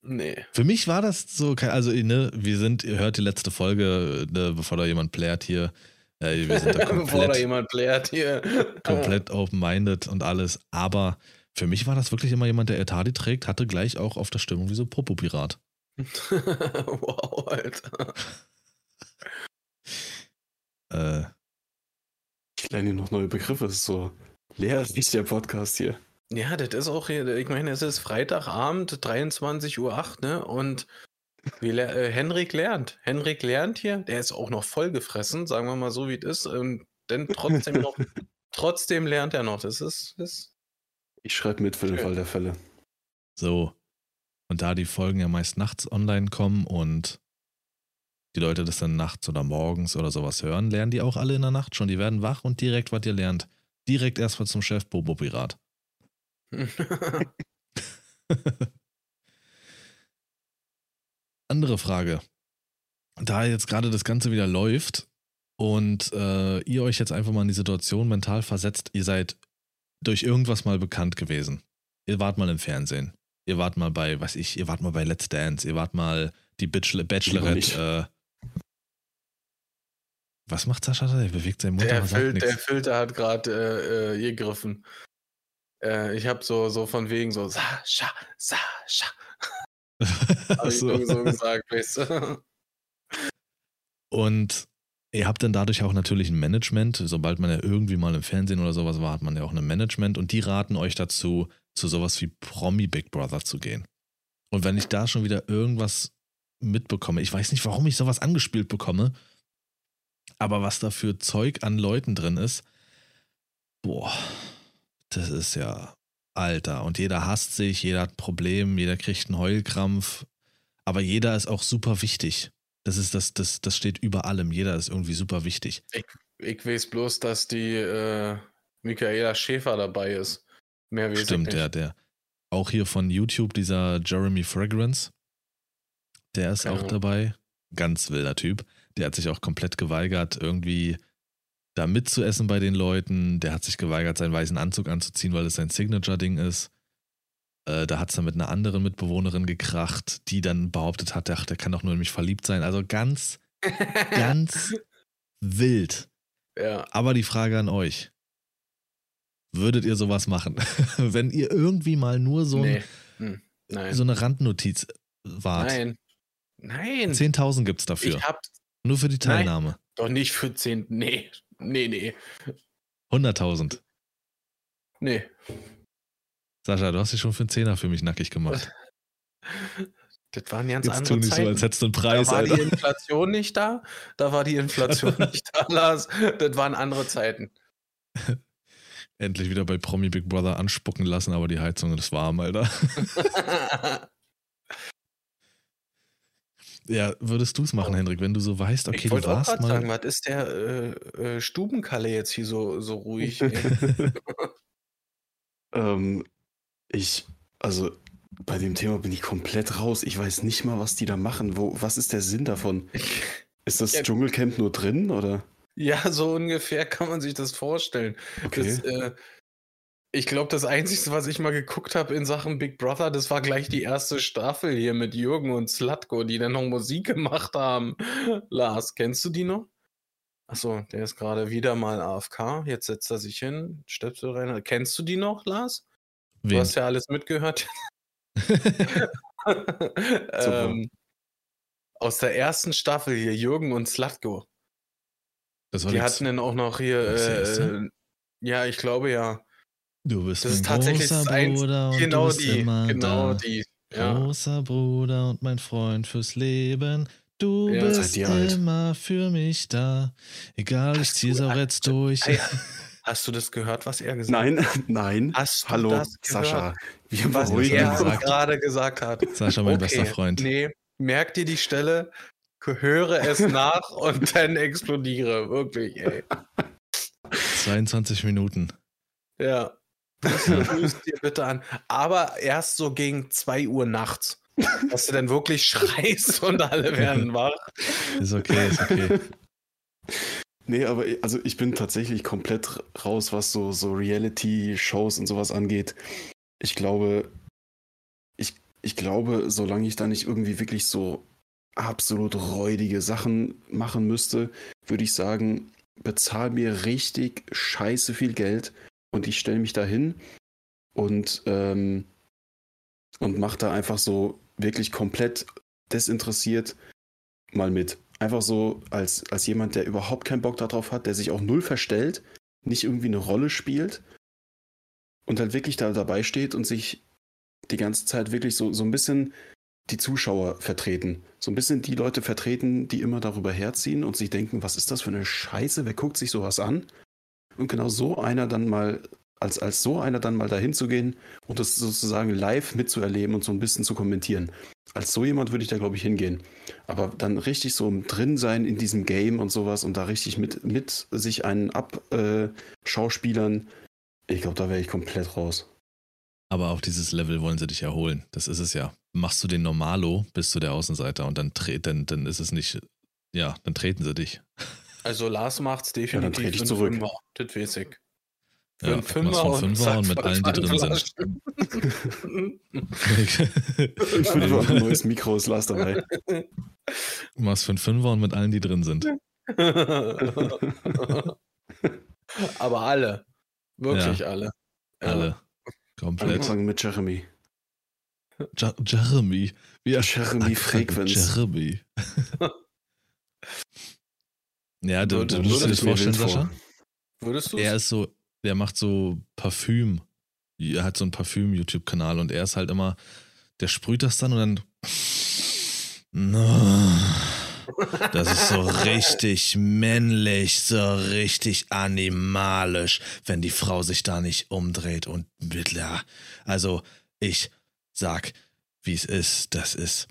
nee. Für mich war das so, also, ne, wir sind, ihr hört die letzte Folge, ne, bevor da jemand plärt hier. Äh, wir sind da Bevor da komplett, jemand plärt hier. komplett open-minded und alles. Aber für mich war das wirklich immer jemand, der Hardy trägt, hatte gleich auch auf der Stimmung wie so Popo-Pirat. wow, Alter. Äh, Ich lerne hier noch neue Begriffe. Das ist so lehrreich der Podcast hier. Ja, das ist auch hier, ich meine, es ist Freitagabend, 23.08 Uhr, ne? Und wie, le- äh, Henrik lernt. Henrik lernt hier, der ist auch noch vollgefressen, sagen wir mal so, wie es ist. Und denn trotzdem noch, trotzdem lernt er noch. Das ist, das Ich schreibe mit für den. Fall der Fälle. so. Und da die Folgen ja meist nachts online kommen und die Leute das dann nachts oder morgens oder sowas hören, lernen die auch alle in der Nacht schon. Die werden wach und direkt, was ihr lernt. Direkt erstmal zum Chef Popo-Pirat. Andere Frage. Da jetzt gerade das Ganze wieder läuft und äh, ihr euch jetzt einfach mal in die Situation mental versetzt, ihr seid durch irgendwas mal bekannt gewesen. Ihr wart mal im Fernsehen. Ihr wart mal bei, was ich, ihr wart mal bei Let's Dance. Ihr wart mal die Bachelor Bachelorette. Was macht Sascha da? Er bewegt seinen Mund, der, Fil der. Filter hat gerade äh, äh, gegriffen. Äh, ich habe so, so von wegen so, Sascha, Sascha. Hab ich so. nur so gesagt, weißt du? Und ihr habt dann dadurch auch natürlich ein Management. Sobald man ja irgendwie mal im Fernsehen oder sowas war, hat man ja auch ein Management und die raten euch dazu, zu sowas wie Promi Big Brother zu gehen. Und wenn ich da schon wieder irgendwas mitbekomme, ich weiß nicht, warum ich sowas angespielt bekomme, aber was da für Zeug an Leuten drin ist, boah, das ist ja Alter. Und jeder hasst sich, jeder hat ein Problem, jeder kriegt einen Heulkrampf, aber jeder ist auch super wichtig. Das ist das, das, das steht über allem. Jeder ist irgendwie super wichtig. Ich weiß bloß, dass die äh, Michaela Schäfer dabei ist. Mehr weiß Stimmt, ich der, der. Auch hier von YouTube, dieser Jeremy Fragrance, der ist auch Genau. dabei. Ganz wilder Typ. Der hat sich auch komplett geweigert, irgendwie da mitzuessen bei den Leuten. Der hat sich geweigert, seinen weißen Anzug anzuziehen, weil es sein Signature-Ding ist. Äh, da hat es dann mit einer anderen Mitbewohnerin gekracht, die dann behauptet hat, ach, der kann doch nur in mich verliebt sein. Also ganz, ganz wild. ja. Aber die Frage an euch. Würdet ihr sowas machen? Wenn ihr irgendwie mal nur so, nee. ein, Hm. So eine Randnotiz wart. Nein. Nein. 10.000 gibt's dafür. Ich hab Nur für die Nein. Teilnahme. doch nicht für 10. Nee. Nee, nee. 100.000. Nee. Sascha, du hast dich schon für einen Zehner für mich nackig gemacht. Das waren ganz Jetzt tu andere nicht Zeiten. so, als hättest du einen da Preis, war Alter. die Inflation nicht da. Da war die Inflation nicht da, Lars. Das waren andere Zeiten. Endlich wieder bei Promi Big Brother anspucken lassen, aber die Heizung ist warm, Alter. Ja, würdest du es machen, Hendrik, wenn du so weißt, okay, ich du auch warst gerade mal. sagen, was ist der äh, äh, Stubenkalle jetzt hier so, so ruhig? Ähm, ich, also bei dem Thema bin ich komplett raus. Ich weiß nicht mal, was die da machen. Wo, was ist der Sinn davon? Ist das Ja. Dschungelcamp nur drin oder? ja, so ungefähr kann man sich das vorstellen. Das, äh, ich glaube, das Einzige, was ich mal geguckt habe in Sachen Big Brother, das war gleich die erste Staffel hier mit Jürgen und Slatko, die dann noch Musik gemacht haben. Lars, kennst du die noch? Achso, der ist gerade wieder mal AFK. Jetzt setzt er sich hin, Stöpsel rein. Kennst du die noch, Lars? Du Wen? hast ja alles mitgehört. ähm, aus der ersten Staffel hier, Jürgen und Slatko. Die hatten dann auch noch hier. Äh, äh, ja, ich glaube ja. Du bist das mein ist tatsächlich großer Einz- Bruder und genau du bist die. immer Genau da. die. Ja. Großer Bruder und mein Freund fürs Leben. Du Ja, bist seid ihr alt. immer für mich da. Egal, ich Hast zieh's du- auch jetzt durch. Ey, Hast du das gehört, was er gesagt hat? Nein, nein. Hast du Hallo, das gehört, Sascha. Wir Was beruhigen er gesagt? gerade gesagt hat. Sascha, mein Okay, bester Freund. Nee, merk dir die Stelle, höre es nach und dann explodiere. Wirklich, ey. 22 Minuten. Ja. Hörst dir bitte an. Aber erst so gegen 2 Uhr nachts. Dass du dann wirklich schreist und alle werden wach. Ist okay, ist okay. Nee, aber ich- also ich bin tatsächlich komplett raus, was so, so Reality-Shows und sowas angeht. Ich glaube, ich, ich glaube, solange ich da nicht irgendwie wirklich so absolut räudige Sachen machen müsste, würde ich sagen, bezahl mir richtig scheiße viel Geld und ich stelle mich da hin und, ähm, und mache da einfach so wirklich komplett desinteressiert mal mit. Einfach so als, als jemand, der überhaupt keinen Bock darauf hat, der sich auch null verstellt, nicht irgendwie eine Rolle spielt und halt wirklich da dabei steht und sich die ganze Zeit wirklich so, so ein bisschen die Zuschauer vertreten. So ein bisschen die Leute vertreten, die immer darüber herziehen und sich denken, was ist das für eine Scheiße, wer guckt sich sowas an? Und genau so einer dann mal, als, als so einer dann mal dahin zu gehen und das sozusagen live mitzuerleben und so ein bisschen zu kommentieren. Als so jemand würde ich da, glaube ich, hingehen. Aber dann richtig so drin sein in diesem Game und sowas und da richtig mit, mit sich einen abschauspielern, ich glaube, da wäre ich komplett raus. Aber auf dieses Level wollen sie dich erholen. Das ist es ja. Machst du den Normalo, bist du der Außenseiter und dann, dann, dann ist es nicht, ja, dann treten sie dich. Also Lars macht's dann definitiv trete ich für einen zurück. Fünfer. Das weiß ich. Für Ja, Fünfer von und Fünfer zack, und mit allen, die drin sind. Ich will einfach ein neues Mikro ist Lars dabei. Machst für einen Fünfer und mit allen, die drin sind. Aber alle. Wirklich alle. Ja. Alle. Komplett. Angefangen mit Jeremy. Ja, Jeremy. Wie er- Jeremy Frequenz. Jeremy. Ja, du, du musst dir das vorstellen, vor. Sascha. Würdest du Er ist so, der macht so Parfüm. Er hat so einen Parfüm-YouTube-Kanal und er ist halt immer, der sprüht das dann und dann. No. Das ist so richtig männlich, so richtig animalisch, wenn die Frau sich da nicht umdreht und mit, ja, also ich sag, wie es ist, das ist,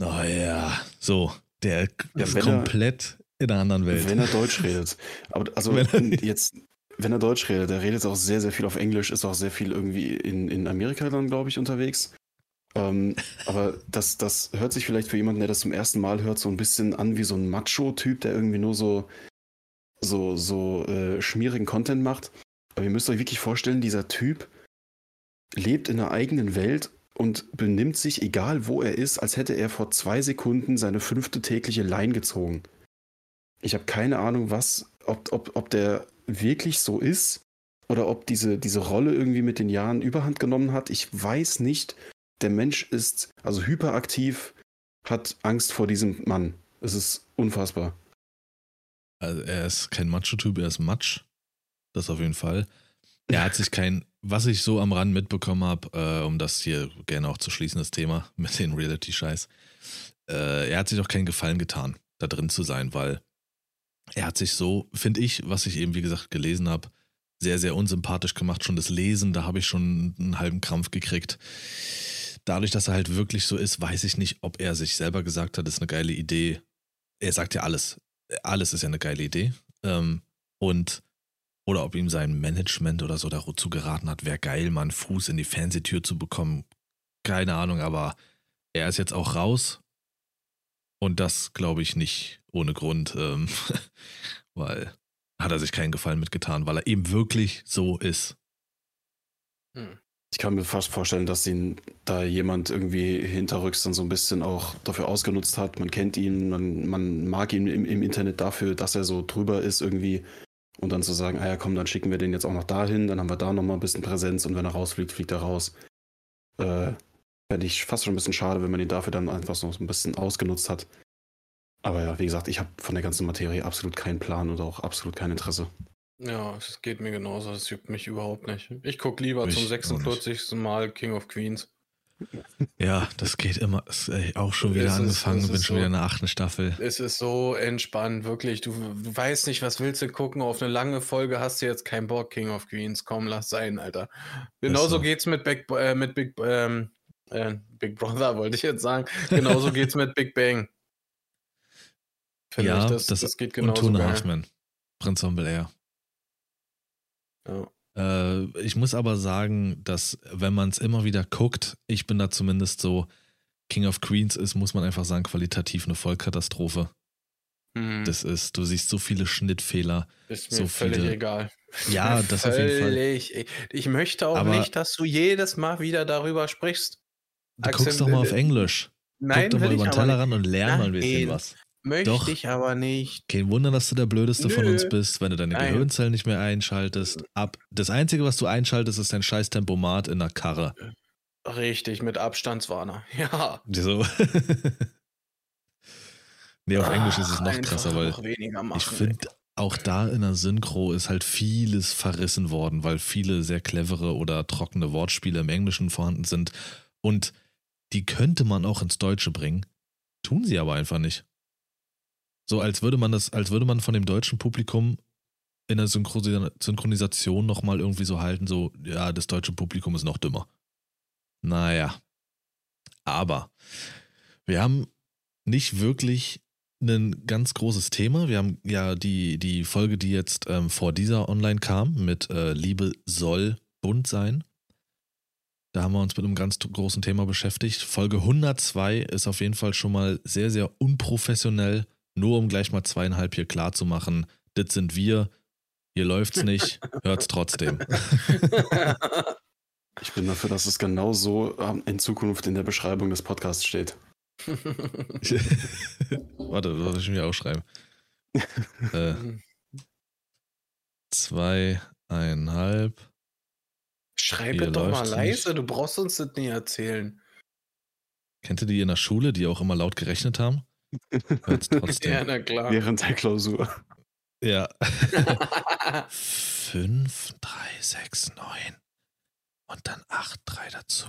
oh ja, so, der Ja, ist komplett in einer anderen Welt. Wenn er Deutsch redet. Aber also Wenn er- jetzt, wenn er Deutsch redet, er redet auch sehr, sehr viel auf Englisch, ist auch sehr viel irgendwie in, in Amerika dann, glaube ich, unterwegs. Ähm, aber das, das hört sich vielleicht für jemanden, der das zum ersten Mal hört, so ein bisschen an wie so ein Macho-Typ, der irgendwie nur so, so, so äh, schmierigen Content macht. Aber ihr müsst euch wirklich vorstellen, dieser Typ lebt in einer eigenen Welt und benimmt sich, egal wo er ist, als hätte er vor zwei Sekunden seine fünfte tägliche Line gezogen. Ich habe keine Ahnung, was, ob, ob, ob der wirklich so ist oder ob diese, diese Rolle irgendwie mit den Jahren überhand genommen hat. Ich weiß nicht. Der Mensch ist also hyperaktiv, hat Angst vor diesem Mann. Es ist unfassbar. Also er ist kein Macho-Typ, er ist Matsch. Das auf jeden Fall. Er hat sich kein, was ich so am Rand mitbekommen habe, äh, um das hier gerne auch zu schließen, das Thema mit den Reality-Scheiß. Äh, er hat sich auch keinen Gefallen getan, da drin zu sein, weil er hat sich so, finde ich, was ich eben, wie gesagt, gelesen habe, sehr, sehr unsympathisch gemacht. Schon das Lesen, da habe ich schon einen halben Krampf gekriegt. Dadurch, dass er halt wirklich so ist, weiß ich nicht, ob er sich selber gesagt hat, das ist eine geile Idee. Er sagt ja alles. Alles ist ja eine geile Idee. Ähm, und oder ob ihm sein Management oder so dazu geraten hat, wäre geil, mal einen Fuß in die Fernsehtür zu bekommen. Keine Ahnung, aber er ist jetzt auch raus. Und das glaube ich nicht ohne Grund, ähm, weil hat er sich keinen Gefallen mitgetan, weil er eben wirklich so ist. Hm. Ich kann mir fast vorstellen, dass ihn da jemand irgendwie hinterrücks dann so ein bisschen auch dafür ausgenutzt hat. Man kennt ihn, man, man mag ihn im, im Internet dafür, dass er so drüber ist irgendwie. Und dann zu sagen, ah ja, komm, dann schicken wir den jetzt auch noch dahin, dann haben wir da nochmal ein bisschen Präsenz und wenn er rausfliegt, fliegt er raus. Äh, Fände ich fast schon ein bisschen schade, wenn man ihn dafür dann einfach so ein bisschen ausgenutzt hat. Aber ja, wie gesagt, ich habe von der ganzen Materie absolut keinen Plan und auch absolut kein Interesse. Ja, es geht mir genauso. Das juckt mich überhaupt nicht. Ich gucke lieber Mich zum auch 46. Mal King of Queens. Ja, das geht immer. Ist ey, auch schon wieder Es ist- angefangen, es bin ist schon so- wieder in der achten Staffel. Es ist so entspannt, wirklich. Du, du weißt nicht, was willst du gucken. Auf eine lange Folge hast du jetzt keinen Bock, King of Queens. Komm, lass sein, Alter. Genauso so. geht's mit Big, äh, mit Big, ähm, äh, Big Brother, wollte ich jetzt sagen. Genauso geht's mit Big Bang. Finde ja, ich, das, das, geht und genauso Tone geil. Halfman. Prinz von Bel Air. Ja. Äh, ich muss aber sagen, dass wenn man es immer wieder guckt, ich bin da zumindest so, King of Queens ist, muss man einfach sagen, qualitativ eine Vollkatastrophe. Mhm. Das ist, du siehst so viele Schnittfehler. ist mir so völlig viele- egal. Ja, das auf jeden Fall. völlig e- Ich möchte auch Aber- nicht, dass du jedes Mal wieder darüber sprichst. Du Axel, guckst doch mal auf äh, Englisch. Nein, Guck doch mal über den Tellerrand und lern mal ein bisschen was. Möchte Doch. ich aber nicht. Kein Wunder, dass du der Blödeste von Nö. uns bist, wenn du deine Nein. Gehirnzellen nicht mehr einschaltest. Ab, das Einzige, was du einschaltest, ist dein scheiß Tempomat in der Karre. Richtig, mit Abstandswarner. Ja. So. nee, auf Englisch ist es noch krasser, weil machen, ich finde, auch da in der Synchro ist halt vieles verrissen worden, weil viele sehr clevere oder trockene Wortspiele im Englischen vorhanden sind. Und die könnte man auch ins Deutsche bringen. Tun sie aber einfach nicht. So als würde man das, als würde man von dem deutschen Publikum in der Synchro Synchronisation nochmal irgendwie so halten, so, ja, das deutsche Publikum ist noch dümmer. Naja. Aber wir haben nicht wirklich ein ganz großes Thema. Wir haben ja die, die Folge, die jetzt ähm, vor dieser online kam, mit äh, Liebe soll bunt sein. Da haben wir uns mit einem ganz großen Thema beschäftigt. Folge 102 ist auf jeden Fall schon mal sehr, sehr unprofessionell. Nur um gleich mal zweieinhalb hier klar zu machen, das sind wir. Hier läuft's nicht, hört's trotzdem. Ich bin dafür, dass es genau so ähm, in Zukunft in der Beschreibung des Podcasts steht. Warte, das soll ich mir aufschreiben. äh, zweieinhalb. Schreib Hier es doch mal leise, nicht. du brauchst uns das nicht erzählen. Kennt ihr die in der Schule, die auch immer laut gerechnet haben? Ja, na klar. Während der Klausur. Ja. 5, 3, 6, 9. Und dann 8, 3 dazu.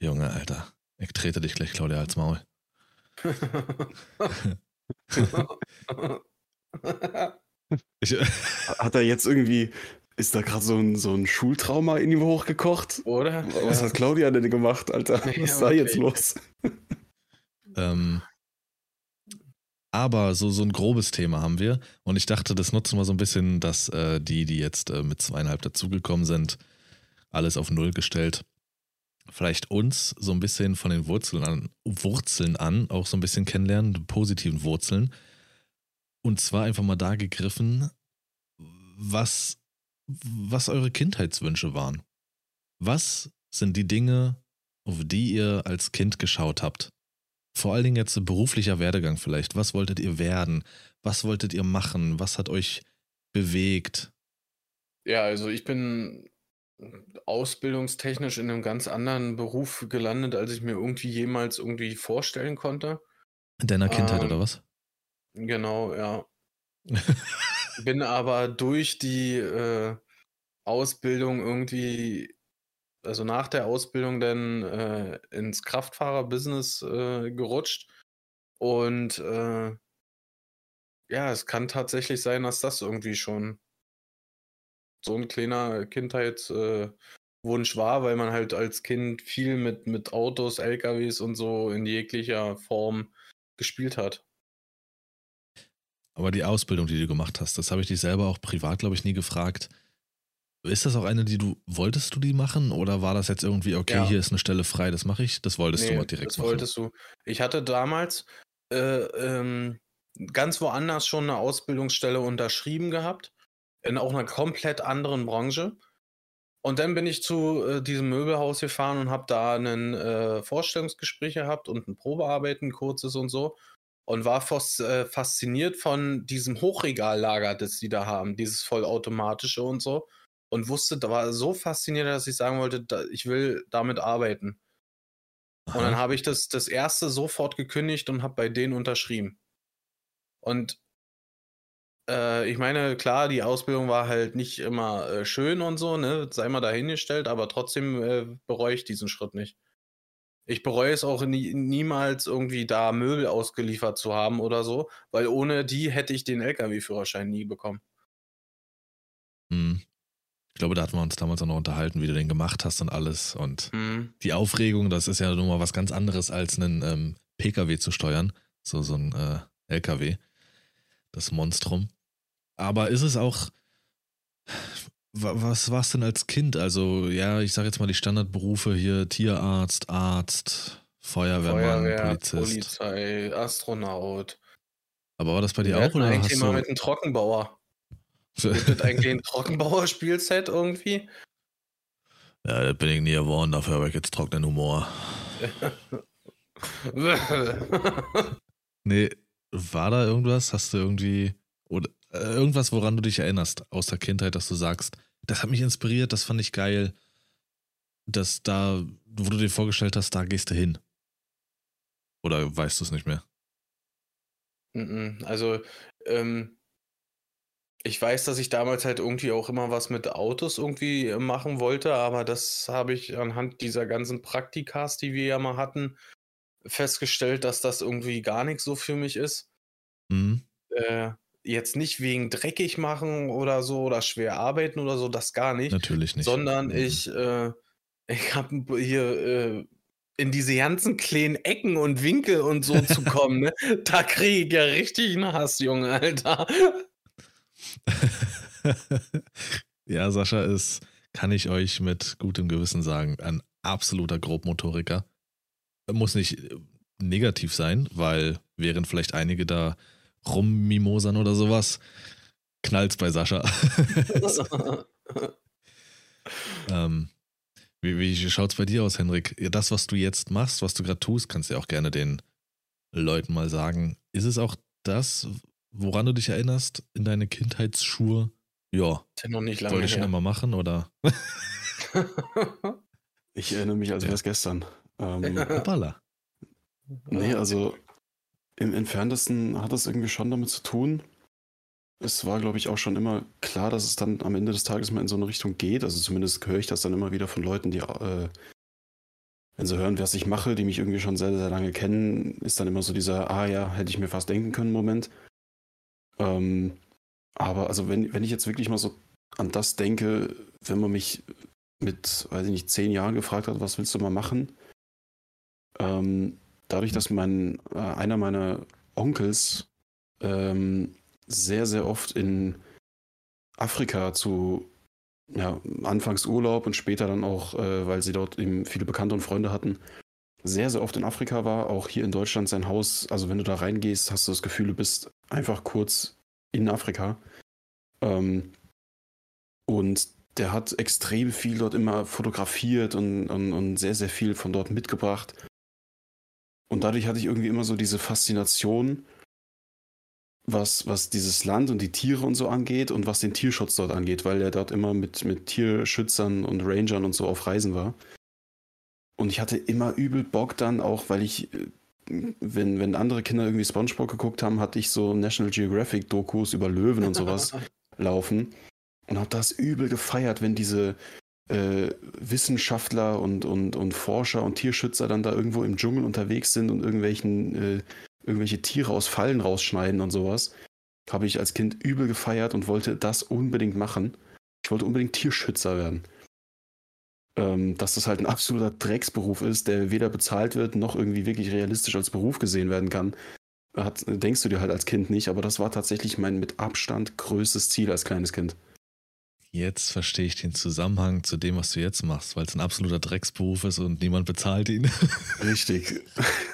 Junge, Alter. Ich trete dich gleich, Claudia, als Maul. Ich, Hat er jetzt irgendwie, ist da gerade so ein, so ein Schultrauma in ihm hochgekocht? Oder? Was hat Claudia denn gemacht, Alter? Was Ja, ist da jetzt okay. los? ähm, aber so, so ein grobes Thema haben wir. Und ich dachte, das nutzen wir so ein bisschen, dass äh, die, die jetzt äh, mit zweieinhalb dazugekommen sind, alles auf Null gestellt. Vielleicht uns so ein bisschen von den Wurzeln an, Wurzeln an, auch so ein bisschen kennenlernen, die positiven Wurzeln. Und zwar einfach mal da gegriffen, was, was eure Kindheitswünsche waren. Was sind die Dinge, auf die ihr als Kind geschaut habt? Vor allen Dingen jetzt beruflicher Werdegang vielleicht. Was wolltet ihr werden? Was wolltet ihr machen? Was hat euch bewegt? Ja, also ich bin ausbildungstechnisch in einem ganz anderen Beruf gelandet, als ich mir irgendwie jemals irgendwie vorstellen konnte. In deiner Kindheit Ähm, oder was? Genau, ja. Bin aber durch die äh, Ausbildung irgendwie, also nach der Ausbildung dann äh, ins Kraftfahrer-Business äh, gerutscht. Und äh, ja, es kann tatsächlich sein, dass das irgendwie schon so ein kleiner Kindheitswunsch äh, war, weil man halt als Kind viel mit, mit Autos, LKWs und so in jeglicher Form gespielt hat. Aber die Ausbildung, die du gemacht hast, das habe ich dich selber auch privat, glaube ich, nie gefragt. Ist das auch eine, die du, wolltest du die machen oder war das jetzt irgendwie, okay, Ja. hier ist eine Stelle frei, das mache ich? Das wolltest du Nee, mal direkt das machen. wolltest du. Ich hatte damals äh, ähm, ganz woanders schon eine Ausbildungsstelle unterschrieben gehabt, in auch einer komplett anderen Branche. Und dann bin ich zu äh, diesem Möbelhaus gefahren und habe da ein äh, Vorstellungsgespräch gehabt und ein Probearbeiten, kurzes und so. Und war fas äh, fasziniert von diesem Hochregallager, das die da haben, dieses vollautomatische und so. Und wusste, da war so fasziniert, dass ich sagen wollte, da, ich will damit arbeiten. Und dann Aha. habe ich das, das erste sofort gekündigt und habe bei denen unterschrieben. Und äh, ich meine, klar, die Ausbildung war halt nicht immer äh, schön und so, ne? Sei mal dahingestellt, aber trotzdem äh, bereue ich diesen Schritt nicht. Ich bereue es auch nie, niemals irgendwie da Möbel ausgeliefert zu haben oder so, weil ohne die hätte ich den LKW-Führerschein nie bekommen. Hm. Ich glaube, da hatten wir uns damals auch noch unterhalten, wie du den gemacht hast und alles. Und Hm. die Aufregung, das ist ja nun mal was ganz anderes, als einen ähm, PKW zu steuern. So, so ein äh, LKW. Das Monstrum. Aber ist es auch. Wa- Was war es denn als Kind? Also, ja, ich sage jetzt mal die Standardberufe hier: Tierarzt, Arzt, Feuerwehrmann, Feuerwehr, Polizist. Polizei, Astronaut. Aber war das bei Wir dir auch hatten oder eigentlich hast mal du. mit einem Trockenbauer. Gibt es eigentlich ein Trockenbauer-Spielset irgendwie? ja, das bin ich nie geworden, dafür habe ich jetzt trockenen Humor. Nee, war da irgendwas? Hast du irgendwie. Oder irgendwas, woran du dich erinnerst aus der Kindheit, dass du sagst, das hat mich inspiriert, das fand ich geil. Dass da, wo du dir vorgestellt hast, da gehst du hin. Oder weißt du es nicht mehr? Also, ähm, ich weiß, dass ich damals halt irgendwie auch immer was mit Autos irgendwie äh, machen wollte, aber das habe ich anhand dieser ganzen Praktikas, die wir ja mal hatten, festgestellt, dass das irgendwie gar nichts so für mich ist. Mhm. Äh, jetzt nicht wegen dreckig machen oder so oder schwer arbeiten oder so, das gar nicht, Natürlich nicht. sondern Mhm. ich, äh, ich habe hier äh, in diese ganzen kleinen Ecken und Winkel und so zu kommen, ne? Da kriege ich ja richtig einen Hass, Junge, Alter. ja, Sascha ist, kann ich euch mit gutem Gewissen sagen, ein absoluter Grobmotoriker. Muss nicht äh, negativ sein, weil während vielleicht einige da rummimosern oder sowas, knallt's bei Sascha. ähm, wie, wie schaut's bei dir aus, Henrik? Das, was du jetzt machst, was du gerade tust, kannst du ja auch gerne den Leuten mal sagen. Ist es auch das, woran du dich erinnerst in deine Kindheitsschuhe? Ja, Ist ja noch nicht lange wollte ich schon immer machen oder? Ich erinnere mich, als Ja. wäre es gestern. Ähm, Hoppala. nee, also im entferntesten hat das irgendwie schon damit zu tun. Es war, glaube ich, auch schon immer klar, dass es dann am Ende des Tages mal in so eine Richtung geht. Also zumindest höre ich das dann immer wieder von Leuten, die, äh, wenn sie hören, was ich mache, die mich irgendwie schon sehr, sehr lange kennen, ist dann immer so dieser, ah ja, hätte ich mir fast denken können, Moment. Ähm, aber also wenn, wenn ich jetzt wirklich mal so an das denke, wenn man mich mit, weiß ich nicht, zehn Jahren gefragt hat, was willst du mal machen? Ähm, dadurch, dass mein, äh, einer meiner Onkels ähm, sehr, sehr oft in Afrika zu ja, anfangs Urlaub und später dann auch, äh, weil sie dort eben viele Bekannte und Freunde hatten, sehr, sehr oft in Afrika war, auch hier in Deutschland sein Haus, also wenn du da reingehst, hast du das Gefühl, du bist einfach kurz in Afrika. Ähm, und der hat extrem viel dort immer fotografiert und, und, und sehr, sehr viel von dort mitgebracht. Und dadurch hatte ich irgendwie immer so diese Faszination, was, was dieses Land und die Tiere und so angeht und was den Tierschutz dort angeht, weil er dort immer mit, mit Tierschützern und Rangern und so auf Reisen war. Und ich hatte immer übel Bock dann auch, weil ich, wenn, wenn andere Kinder irgendwie Spongebob geguckt haben, hatte ich so National Geographic Dokus über Löwen und sowas laufen und habe das übel gefeiert, wenn diese äh, Wissenschaftler und, und, und Forscher und Tierschützer dann da irgendwo im Dschungel unterwegs sind und irgendwelchen äh, irgendwelche Tiere aus Fallen rausschneiden und sowas. Habe ich als Kind übel gefeiert und wollte das unbedingt machen. Ich wollte unbedingt Tierschützer werden. Ähm, dass das halt ein absoluter Drecksberuf ist, der weder bezahlt wird, noch irgendwie wirklich realistisch als Beruf gesehen werden kann, hat, denkst du dir halt als Kind nicht, aber das war tatsächlich mein mit Abstand größtes Ziel als kleines Kind. Jetzt verstehe ich den Zusammenhang zu dem, was du jetzt machst, weil es ein absoluter Drecksberuf ist und niemand bezahlt ihn. Richtig.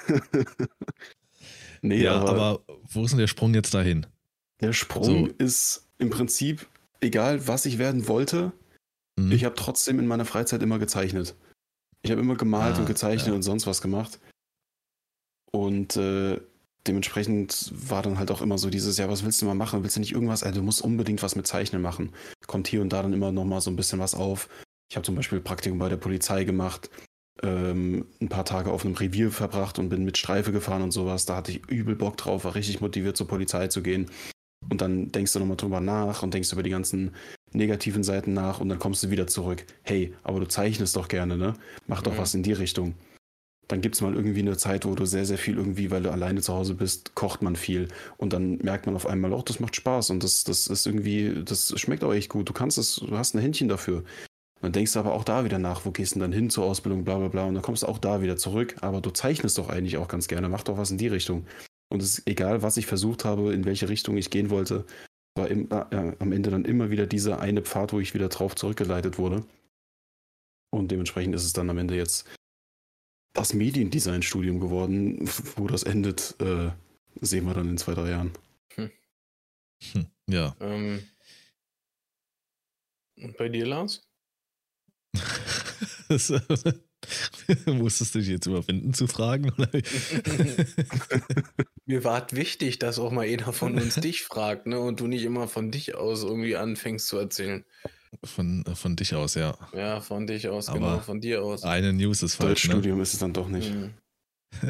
nee, ja, aber, aber, wo ist denn der Sprung jetzt dahin? Der Sprung so. ist im Prinzip, egal was ich werden wollte, mhm. ich habe trotzdem in meiner Freizeit immer gezeichnet. Ich habe immer gemalt ah, und gezeichnet ja. und sonst was gemacht. Und äh, dementsprechend war dann halt auch immer so dieses, ja, was willst du mal machen? Willst du nicht irgendwas? Also, du musst unbedingt was mit Zeichnen machen. Kommt hier und da dann immer noch mal so ein bisschen was auf. Ich habe zum Beispiel Praktikum bei der Polizei gemacht, ähm, ein paar Tage auf einem Revier verbracht und bin mit Streife gefahren und sowas. Da hatte ich übel Bock drauf, war richtig motiviert zur Polizei zu gehen. Und dann denkst du nochmal drüber nach und denkst über die ganzen negativen Seiten nach und dann kommst du wieder zurück. Hey, aber du zeichnest doch gerne, ne? Mach doch mhm. was in die Richtung dann gibt es mal irgendwie eine Zeit, wo du sehr, sehr viel irgendwie, weil du alleine zu Hause bist, kocht man viel. Und dann merkt man auf einmal, auch, das macht Spaß und das, das ist irgendwie, das schmeckt auch echt gut. Du kannst es, du hast ein Händchen dafür. Und dann denkst du aber auch da wieder nach, wo gehst du denn dann hin zur Ausbildung, bla bla bla. Und dann kommst du auch da wieder zurück. Aber du zeichnest doch eigentlich auch ganz gerne, mach doch was in die Richtung. Und es ist egal, was ich versucht habe, in welche Richtung ich gehen wollte, war im, äh, am Ende dann immer wieder dieser eine Pfad, wo ich wieder drauf zurückgeleitet wurde. Und dementsprechend ist es dann am Ende jetzt das Mediendesign-Studium geworden. Wo das endet, äh, sehen wir dann in zwei, drei Jahren. Hm. Hm, ja. Ähm, und bei dir, Lars? Musstest du dich jetzt überwinden zu fragen? Mir war es wichtig, dass auch mal einer von uns dich fragt, ne? Und du nicht immer von dich aus irgendwie anfängst zu erzählen. Von, äh, von dich aus, ja. Ja, von dich aus, Aber genau, von dir aus. Eine News ist falsch. Ne? Studium ist es dann doch nicht. Mhm.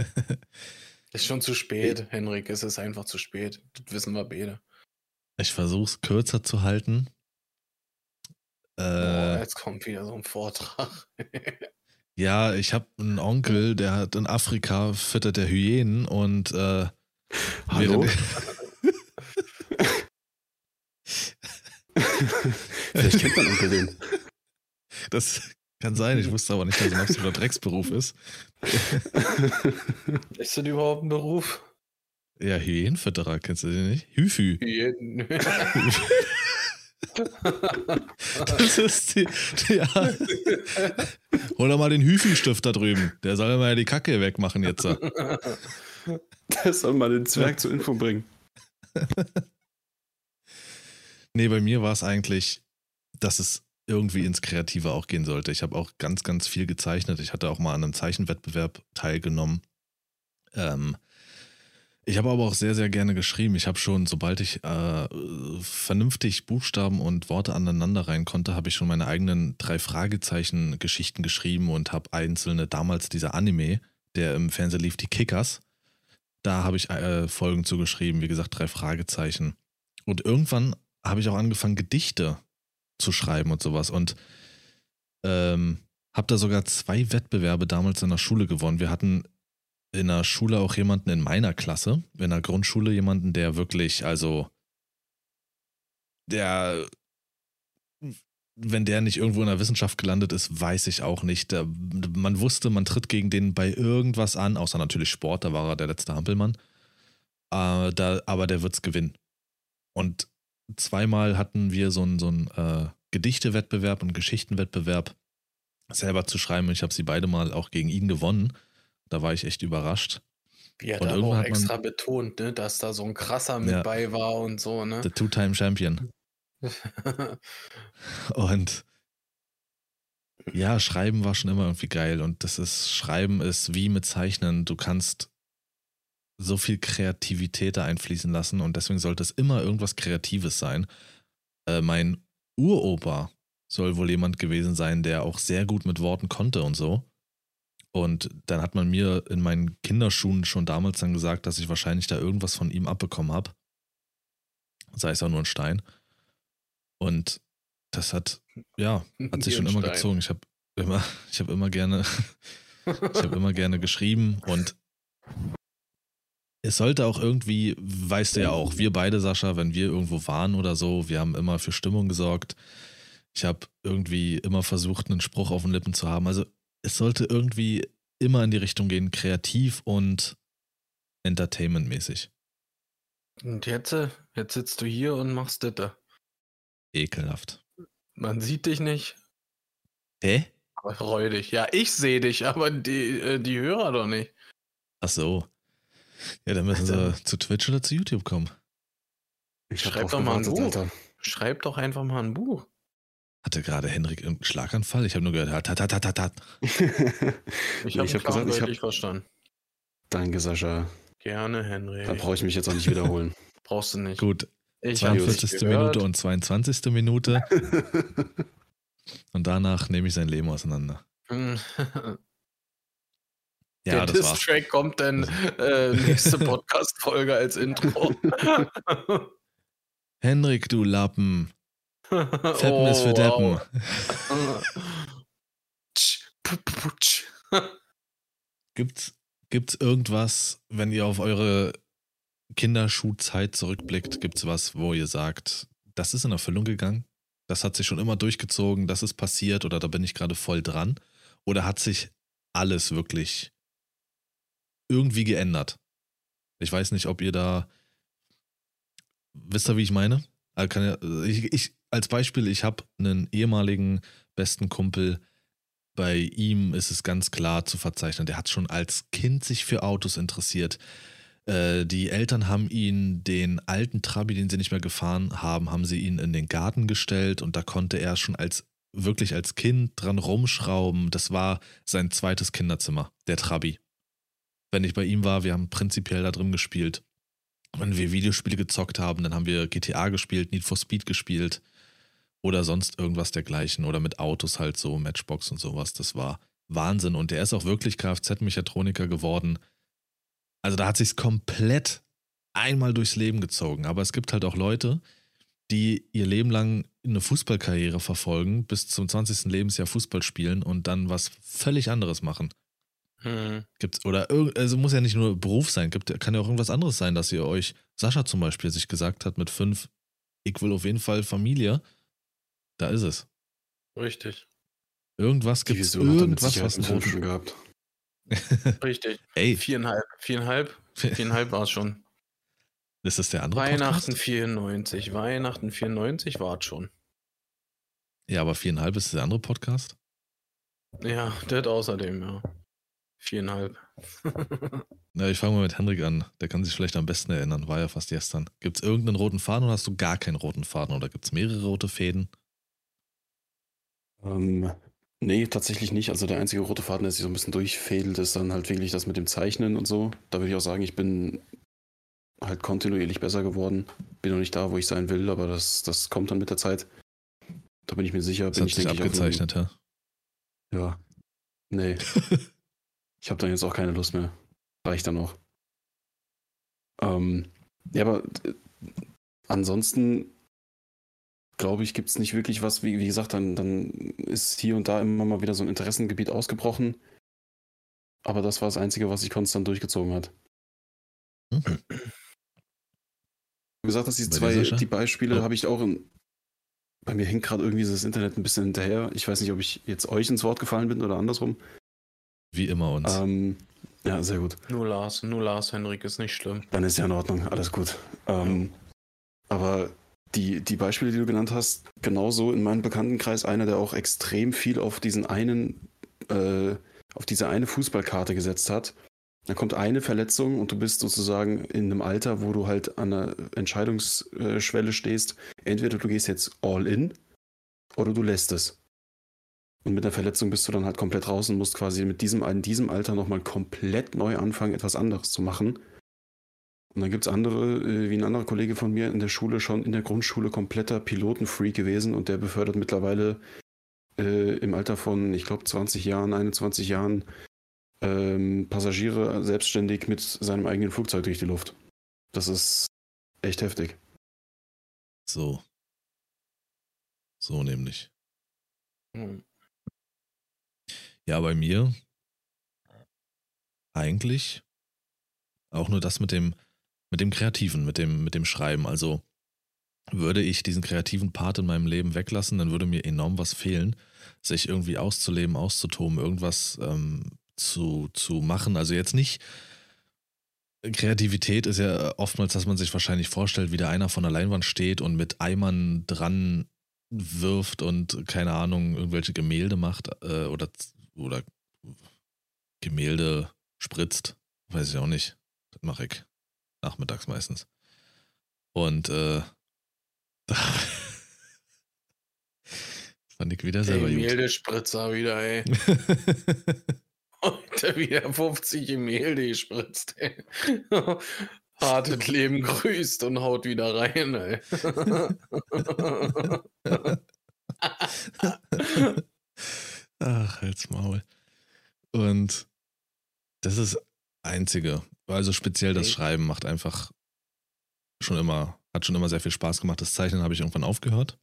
ist schon zu spät, Henrik. Es ist einfach zu spät. Das wissen wir beide. Ich versuche es kürzer zu halten. Äh, oh, jetzt kommt wieder so ein Vortrag. ja, ich habe einen Onkel, der hat in Afrika füttert der Hyänen und äh, Hallo? Vielleicht kennt man Onkel den. Das kann sein, ich wusste aber nicht, dass es ein absoluter Drecksberuf ist. Ist das überhaupt ein Beruf? Ja, Hyänenfütterer, kennst du den nicht? Hüfü. Hyänen. das ist die, die ja. Hol doch mal den Hüfü-Stift da drüben. Der soll mal die Kacke wegmachen jetzt. Der soll mal den Zwerg zur Info bringen. Nee, bei mir war es eigentlich, dass es irgendwie ins Kreative auch gehen sollte. Ich habe auch ganz, ganz viel gezeichnet. Ich hatte auch mal an einem Zeichenwettbewerb teilgenommen. Ähm, Ich habe aber auch sehr, sehr gerne geschrieben. Ich habe schon, sobald ich äh, vernünftig Buchstaben und Worte aneinander rein konnte, habe ich schon meine eigenen drei Fragezeichen-Geschichten geschrieben und habe einzelne, damals dieser Anime, der im Fernsehen lief, die Kickers, da habe ich äh, Folgen zugeschrieben, wie gesagt, drei Fragezeichen. Und irgendwann habe ich auch angefangen, Gedichte zu schreiben und sowas. Und ähm, habe da sogar zwei Wettbewerbe damals in der Schule gewonnen. Wir hatten in der Schule auch jemanden in meiner Klasse, in der Grundschule jemanden, der wirklich, also, der, wenn der nicht irgendwo in der Wissenschaft gelandet ist, weiß ich auch nicht. Der, man wusste, man tritt gegen den bei irgendwas an, außer natürlich Sport, da war er der letzte Hampelmann. Äh, da, aber der wird's gewinnen. Und zweimal hatten wir so einen so äh, Gedichtewettbewerb und Geschichtenwettbewerb selber zu schreiben. Ich habe sie beide mal auch gegen ihn gewonnen. Da war ich echt überrascht. Er Und da auch hat man- extra betont, ne, dass da so ein krasser mit Ja. bei war und so, ne? The Two-Time Champion. Und ja, Schreiben war schon immer irgendwie geil. Und das ist, Schreiben ist wie mit Zeichnen. Du kannst so viel Kreativität da einfließen lassen und deswegen sollte es immer irgendwas Kreatives sein. Äh, mein Uropa soll wohl jemand gewesen sein, der auch sehr gut mit Worten konnte und so. Und dann hat man mir in meinen Kinderschuhen schon damals dann gesagt, dass ich wahrscheinlich da irgendwas von ihm abbekommen habe. Sei es auch nur ein Stein. Und das hat, ja, hat sich schon immer Stein. gezogen. Ich habe immer, ich habe immer gerne, ich habe immer gerne geschrieben und es sollte auch irgendwie, weißt du ja auch, wir beide, Sascha, wenn wir irgendwo waren oder so, wir haben immer für Stimmung gesorgt. Ich habe irgendwie immer versucht, einen Spruch auf den Lippen zu haben. Also es sollte irgendwie immer in die Richtung gehen, kreativ und entertainmentmäßig. Und jetzt, äh, jetzt sitzt du hier und machst das. da. Ekelhaft. Man sieht dich nicht, Hä? aber freu dich. Ja, ich sehe dich, aber die, äh, die Hörer doch nicht. Ach so. Ja, dann müssen Alter. sie zu Twitch oder zu YouTube kommen. Ich Schreib doch mal ein Buch. Alter. Schreib doch einfach mal ein Buch. Hatte gerade Henrik einen Schlaganfall? Ich habe nur gehört, hat, hat, hat, hat, hat. Ich habe ich hab gesagt, ich hab- deutlich verstanden. Danke, Sascha. Gerne, Henry. Da brauche ich mich jetzt auch nicht wiederholen. Brauchst du nicht. Gut, Ich hab dich 42. gehört. Minute und 22. Minute. Und danach nehme ich sein Leben auseinander. Ja, Der. Diss-Track kommt dann äh, nächste Podcast-Folge als Intro. Henrik, du Lappen. Fetten oh, ist für Deppen. wow. Gibt's, gibt's irgendwas, wenn ihr auf eure Kinderschuhzeit zurückblickt, gibt's was, wo ihr sagt, das ist in Erfüllung gegangen? Das hat sich schon immer durchgezogen, das ist passiert oder da bin ich gerade voll dran? Oder hat sich alles wirklich irgendwie geändert? Ich weiß nicht, ob ihr da. Wisst ihr, wie ich meine? Ich, ich, als Beispiel, ich habe einen ehemaligen besten Kumpel, bei ihm ist es ganz klar zu verzeichnen. Der hat schon als Kind sich für Autos interessiert. Äh, die Eltern haben ihn den alten Trabi, den sie nicht mehr gefahren haben, haben sie ihn in den Garten gestellt und da konnte er schon als wirklich als Kind dran rumschrauben. Das war sein zweites Kinderzimmer, der Trabi. Wenn ich bei ihm war, wir haben prinzipiell da drin gespielt. Wenn wir Videospiele gezockt haben, dann haben wir GTA gespielt, Need for Speed gespielt oder sonst irgendwas dergleichen oder mit Autos halt so, Matchbox und sowas. Das war Wahnsinn. Und der ist auch wirklich Kfz-Mechatroniker geworden. Also da hat sich's komplett einmal durchs Leben gezogen. Aber es gibt halt auch Leute, die ihr Leben lang eine Fußballkarriere verfolgen, bis zum 20. Lebensjahr Fußball spielen und dann was völlig anderes machen. Hm. Gibt's, oder also muss ja nicht nur Beruf sein, gibt, kann ja auch irgendwas anderes sein, dass ihr euch, Sascha zum Beispiel, sich gesagt hat mit fünf, ich will auf jeden Fall Familie. Da ist es. Richtig, Irgendwas gibt es, irgendwas, was einen schon gehabt. richtig. Ey, Viereinhalb, viereinhalb, viereinhalb war es schon. ist das der andere Weihnachten Podcast? 94, Weihnachten 94 war es schon. Ja, aber viereinhalb ist der andere Podcast? Ja, das außerdem, ja. Viereinhalb. Na, ich fange mal mit Henrik an. Der kann sich vielleicht am besten erinnern. War ja fast gestern. Gibt es irgendeinen roten Faden oder hast du gar keinen roten Faden? Oder gibt es mehrere rote Fäden? Ähm, nee, tatsächlich nicht. Also der einzige rote Faden, der sich so ein bisschen durchfädelt, ist dann halt wirklich das mit dem Zeichnen und so. Da würde ich auch sagen, ich bin halt kontinuierlich besser geworden. Bin noch nicht da, wo ich sein will, aber das, das kommt dann mit der Zeit. Da bin ich mir sicher. Das bin hat ich, sich abgezeichnet, ja. Ja. Nee. ich habe dann jetzt auch keine Lust mehr. Reicht dann auch. Ähm, ja, aber äh, ansonsten glaube ich, gibt es nicht wirklich was, wie, wie gesagt, dann, dann ist hier und da immer mal wieder so ein Interessengebiet ausgebrochen. Aber das war das Einzige, was sich konstant durchgezogen hat. Mhm. Wie gesagt, dass die zwei, die Beispiele Oh. habe ich auch in, bei mir hängt gerade irgendwie das Internet ein bisschen hinterher. Ich weiß nicht, ob ich jetzt euch ins Wort gefallen bin oder andersrum. Wie immer uns. Ähm, ja, sehr gut. Nur Lars, nur Lars, Henrik, ist nicht schlimm. Dann ist ja in Ordnung, alles gut. Ähm, aber die, die Beispiele, die du genannt hast, genauso in meinem Bekanntenkreis einer, der auch extrem viel auf diesen einen, äh, auf diese eine Fußballkarte gesetzt hat. Dann kommt eine Verletzung und du bist sozusagen in einem Alter, wo du halt an einer Entscheidungsschwelle stehst. Entweder du gehst jetzt all in oder du lässt es. Und mit einer Verletzung bist du dann halt komplett raus und musst quasi mit diesem, in diesem Alter nochmal komplett neu anfangen, etwas anderes zu machen. Und dann gibt es andere, äh, wie ein anderer Kollege von mir in der Schule, schon in der Grundschule kompletter Pilotenfreak gewesen und der befördert mittlerweile äh, im Alter von, ich glaube, 20 Jahren, 21 Jahren ähm, Passagiere selbstständig mit seinem eigenen Flugzeug durch die Luft. Das ist echt heftig. So. So nämlich. Hm. Ja, bei mir eigentlich auch nur das mit dem, mit dem Kreativen, mit dem, mit dem Schreiben. Also würde ich diesen kreativen Part in meinem Leben weglassen, dann würde mir enorm was fehlen, sich irgendwie auszuleben, auszutoben, irgendwas ähm, zu, zu machen. Also jetzt nicht. Kreativität ist ja oftmals, dass man sich wahrscheinlich vorstellt, wie da einer von der Leinwand steht und mit Eimern dran wirft und keine Ahnung, irgendwelche Gemälde macht äh, oder, oder Gemälde spritzt. Weiß ich auch nicht. Das mache ich nachmittags meistens. Und äh, da fand ich wieder selber. Gemälde-Spritzer wieder, ey. Heute wieder 50 Gemälde gespritzt, ey. Hartes Leben grüßt und haut wieder rein, ey. Ach, halt's Maul. Und das ist Einzige. Also speziell das. Schreiben macht einfach schon immer, hat schon immer sehr viel Spaß gemacht. Das Zeichnen habe ich irgendwann aufgehört.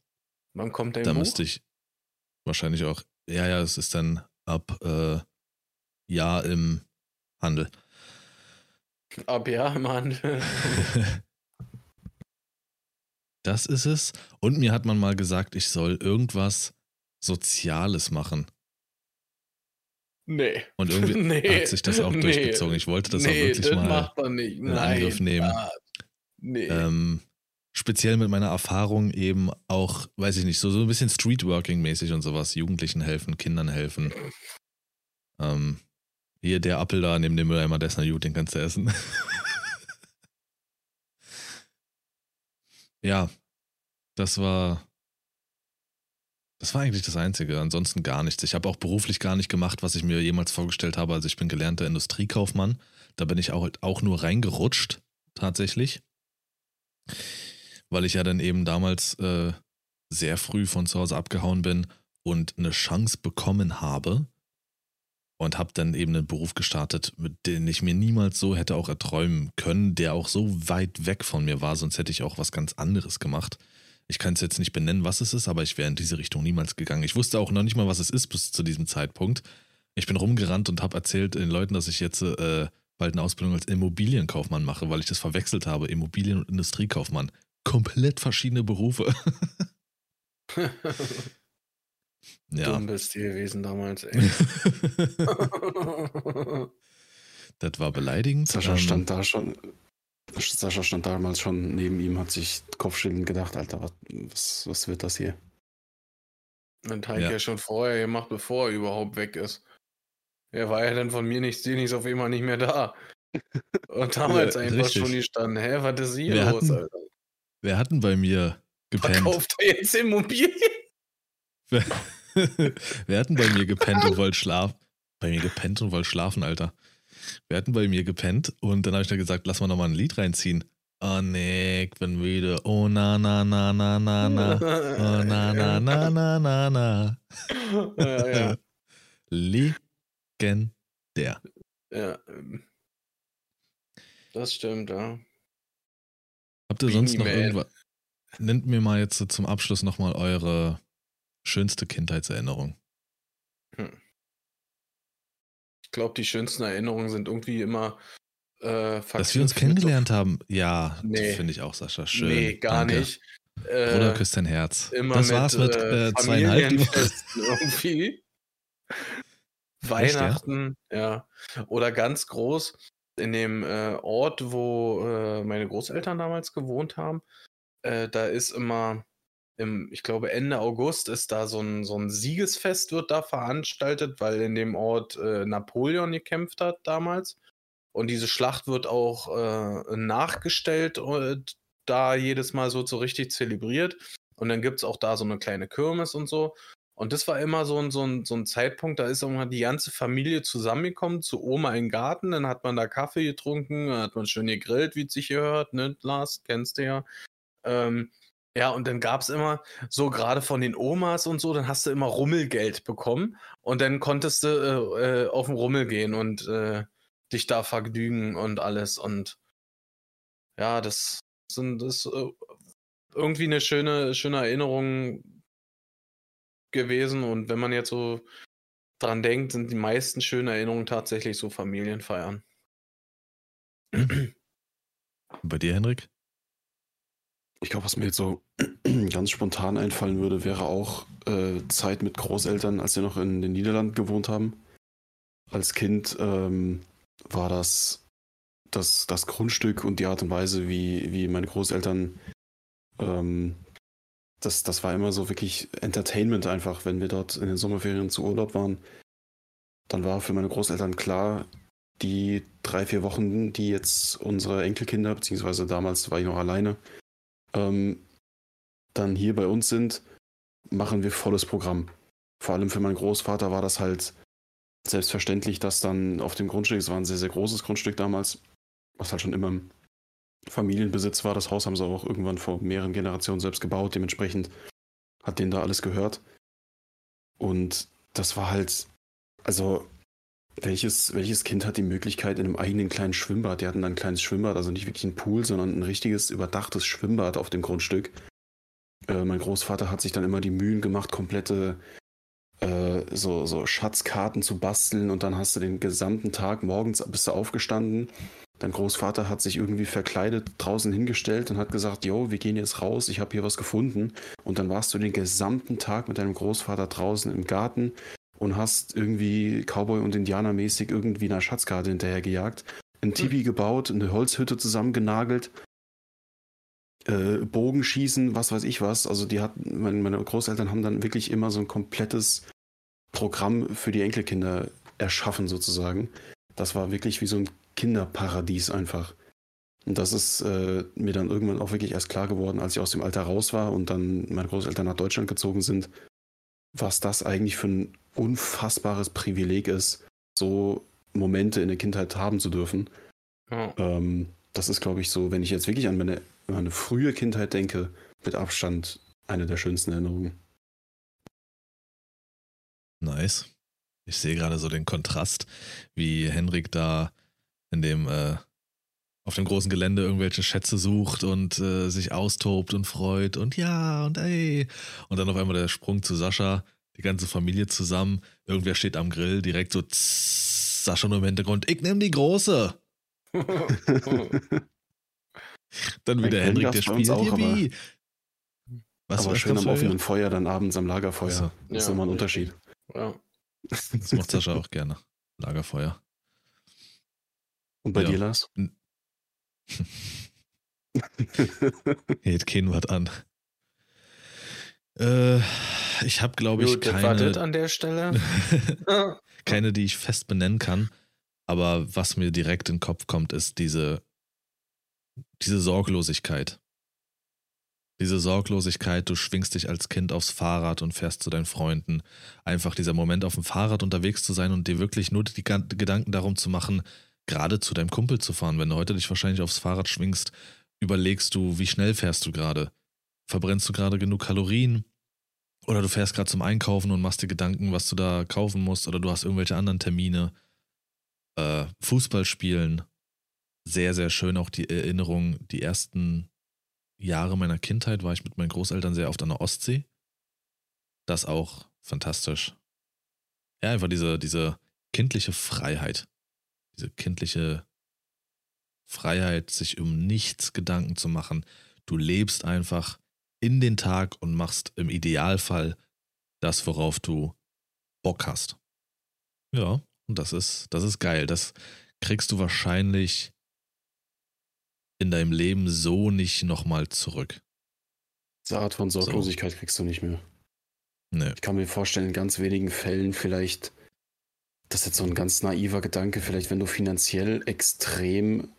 Wann kommt dein da Buch? müsste ich wahrscheinlich auch, ja, ja, es ist dann ab äh, Jahr im Handel. Ab ja, Mann. das ist es. Und mir hat man mal gesagt, ich soll irgendwas Soziales machen. Nee. Und irgendwie nee. hat sich das auch nee. durchgezogen. Ich wollte das auch nee, wirklich das mal in Nein. Angriff nehmen. Ah, nee. Ähm, speziell mit meiner Erfahrung eben auch, weiß ich nicht, so, so ein bisschen Streetworking-mäßig und sowas. Jugendlichen helfen, Kindern helfen. Ähm, hier der Apfel da neben dem Mülleimer, der ist na gut, den kannst du essen. ja, das war. Das war eigentlich das Einzige, ansonsten gar nichts. Ich habe auch beruflich gar nicht gemacht, was ich mir jemals vorgestellt habe. Also ich bin gelernter Industriekaufmann. Da bin ich auch, auch nur reingerutscht, tatsächlich weil ich ja dann eben damals äh, sehr früh von zu Hause abgehauen bin und eine Chance bekommen habe und habe dann eben einen Beruf gestartet, dem ich mir niemals so hätte auch erträumen können, der auch so weit weg von mir war, sonst hätte ich auch was ganz anderes gemacht. Ich kann es jetzt nicht benennen, was es ist, aber ich wäre in diese Richtung niemals gegangen. Ich wusste auch noch nicht mal, was es ist bis zu diesem Zeitpunkt. Ich bin rumgerannt und habe erzählt den Leuten, dass ich jetzt äh, bald eine Ausbildung als Immobilienkaufmann mache, weil ich das verwechselt habe. Immobilien- und Industriekaufmann. Komplett verschiedene Berufe. ja. Dumm bist du gewesen damals, ey. das war beleidigend. Sascha Ähm, stand da schon. Sascha stand damals schon neben ihm, hat sich kopfschüttelnd gedacht, Alter, was, was, wird das hier? Und hat Ja. ja. schon vorher gemacht, bevor er überhaupt weg ist. Er war ja dann von mir nichts, nichts auf einmal nicht mehr da. Und damals Ja, einfach richtig. schon gestanden, hä, was ist hier Wir los, hatten Alter? Wer hat denn bei mir gepennt? Verkauft er jetzt Immobilien? Wer, wer hat denn bei mir gepennt und wollte schlafen? Bei mir gepennt und wollte schlafen, Alter. Wer hat denn bei mir gepennt? Und dann habe ich da gesagt, lass mal nochmal ein Lied reinziehen. Oh nee, ich bin müde. Oh na na na na na na. Oh na na na na na na. ja, ja. Legendär. ja. ähm. Das stimmt, ja. Habt ihr sonst noch Man. irgendwas? Nennt mir mal jetzt so zum Abschluss nochmal eure schönste Kindheitserinnerung. Ich glaube, die schönsten Erinnerungen sind irgendwie immer äh, Dass wir uns kennengelernt haben, ja, Nee. finde ich auch, Sascha. Schön. Nee, gar Danke. nicht. Äh, Bruder, küsst dein Herz. immer das mit, war's mit äh, äh, zweieinhalb irgendwie. Weihnachten, ja. Oder ganz groß in dem äh, Ort, wo äh, meine Großeltern damals gewohnt haben. Äh, da ist immer, im, ich glaube Ende August ist da so ein, so ein Siegesfest wird da veranstaltet, weil in dem Ort äh, Napoleon gekämpft hat damals. Und diese Schlacht wird auch äh, nachgestellt und da jedes Mal so, so richtig zelebriert. Und dann gibt es auch da so eine kleine Kirmes und so. Und das war immer so ein, so ein, so ein Zeitpunkt, da ist irgendwann die ganze Familie zusammengekommen zu Oma den Garten, dann hat man da Kaffee getrunken, hat man schön gegrillt, wie es sich gehört, ne, Lars, kennst du ja. Ähm, ja, und dann gab es immer so gerade von den Omas und so, dann hast du immer Rummelgeld bekommen und dann konntest du äh, äh, auf den Rummel gehen und äh, dich da vergnügen und alles. Und ja, das sind das äh, irgendwie eine schöne, schöne Erinnerung gewesen. Und wenn man jetzt so dran denkt, sind die meisten schönen Erinnerungen tatsächlich so Familienfeiern. Bei dir, Henrik? Ich glaube, was mir jetzt so ganz spontan einfallen würde, wäre auch äh, Zeit mit Großeltern, als wir noch in den Niederlanden gewohnt haben. Als Kind ähm, war das, das das Grundstück und die Art und Weise, wie, wie meine Großeltern, ähm, das, das war immer so wirklich Entertainment einfach, wenn wir dort in den Sommerferien zu Urlaub waren. Dann war für meine Großeltern klar, die drei, vier Wochen, die jetzt unsere Enkelkinder, beziehungsweise damals war ich noch alleine, ähm, dann hier bei uns sind, machen wir volles Programm. Vor allem für meinen Großvater war das halt selbstverständlich, dass dann auf dem Grundstück, es war ein sehr, sehr großes Grundstück damals, was halt schon immer im Familienbesitz war. Das Haus haben sie auch irgendwann vor mehreren Generationen selbst gebaut. Dementsprechend hat denen da alles gehört. Und das war halt, also welches, welches Kind hat die Möglichkeit in einem eigenen kleinen Schwimmbad? Die hatten dann ein kleines Schwimmbad, also nicht wirklich ein Pool, sondern ein richtiges überdachtes Schwimmbad auf dem Grundstück. Äh, mein Großvater hat sich dann immer die Mühen gemacht, komplette äh, so, so Schatzkarten zu basteln und dann hast du den gesamten Tag morgens bist du aufgestanden. Dein Großvater hat sich irgendwie verkleidet draußen hingestellt und hat gesagt, jo, wir gehen jetzt raus, ich habe hier was gefunden. Und dann warst du den gesamten Tag mit deinem Großvater draußen im Garten und hast irgendwie Cowboy- und Indianermäßig irgendwie einer Schatzkarte hinterhergejagt, ein Tipi gebaut, eine Holzhütte zusammengenagelt, äh, Bogenschießen, was weiß ich was. Also die hatten, meine, meine Großeltern haben dann wirklich immer so ein komplettes Programm für die Enkelkinder erschaffen sozusagen. Das war wirklich wie so ein Kinderparadies einfach. Und das ist äh, mir dann irgendwann auch wirklich erst klar geworden, als ich aus dem Alter raus war und dann meine Großeltern nach Deutschland gezogen sind, was das eigentlich für ein unfassbares Privileg ist, so Momente in der Kindheit haben zu dürfen. Ja. Ähm, das ist, glaube ich, so, wenn ich jetzt wirklich an meine, meine frühe Kindheit denke, mit Abstand eine der schönsten Erinnerungen. Nice. Ich sehe gerade so den Kontrast, wie Henrik da in dem, äh, auf dem großen Gelände irgendwelche Schätze sucht und äh, sich austobt und freut und ja und ey. Und dann auf einmal der Sprung zu Sascha, die ganze Familie zusammen. Irgendwer steht am Grill, direkt so tss, Sascha nur im Hintergrund, ich nehme die große. Dann wieder Glas der spielt. auch, aber- Yippie. Was Aber schön am offenen Feuer, dann abends am Lagerfeuer. Ach so. Das ist Ja, immer ein. Unterschied. ja. Das macht Sascha auch gerne. Lagerfeuer. Und bei Ja. dir, Lars? Geht kein was an. Äh, ich habe, glaube ich, Gut, keine, an der Stelle. Keine, die ich fest benennen kann. Aber was mir direkt in den Kopf kommt, ist diese, diese Sorglosigkeit. Diese Sorglosigkeit, du schwingst dich als Kind aufs Fahrrad und fährst zu deinen Freunden. Einfach dieser Moment auf dem Fahrrad unterwegs zu sein und dir wirklich nur die Gedanken darum zu machen, gerade zu deinem Kumpel zu fahren. Wenn du heute dich wahrscheinlich aufs Fahrrad schwingst, überlegst du, wie schnell fährst du gerade? Verbrennst du gerade genug Kalorien? Oder du fährst gerade zum Einkaufen und machst dir Gedanken, was du da kaufen musst, oder du hast irgendwelche anderen Termine. Äh, Fußball spielen. Sehr, sehr schön auch die Erinnerung. Die ersten Jahre meiner Kindheit war ich mit meinen Großeltern sehr oft an der Ostsee. Das auch fantastisch. Ja, einfach diese, diese kindliche Freiheit. Diese kindliche Freiheit, sich um nichts Gedanken zu machen. Du lebst einfach in den Tag und machst im Idealfall das, worauf du Bock hast. Ja, und das ist, das ist geil. Das kriegst du wahrscheinlich in deinem Leben so nicht nochmal zurück. Diese Art von Sorglosigkeit so. kriegst du nicht mehr. Nee. Ich kann mir vorstellen, in ganz wenigen Fällen vielleicht, das ist jetzt so ein ganz naiver Gedanke, vielleicht wenn du finanziell extrem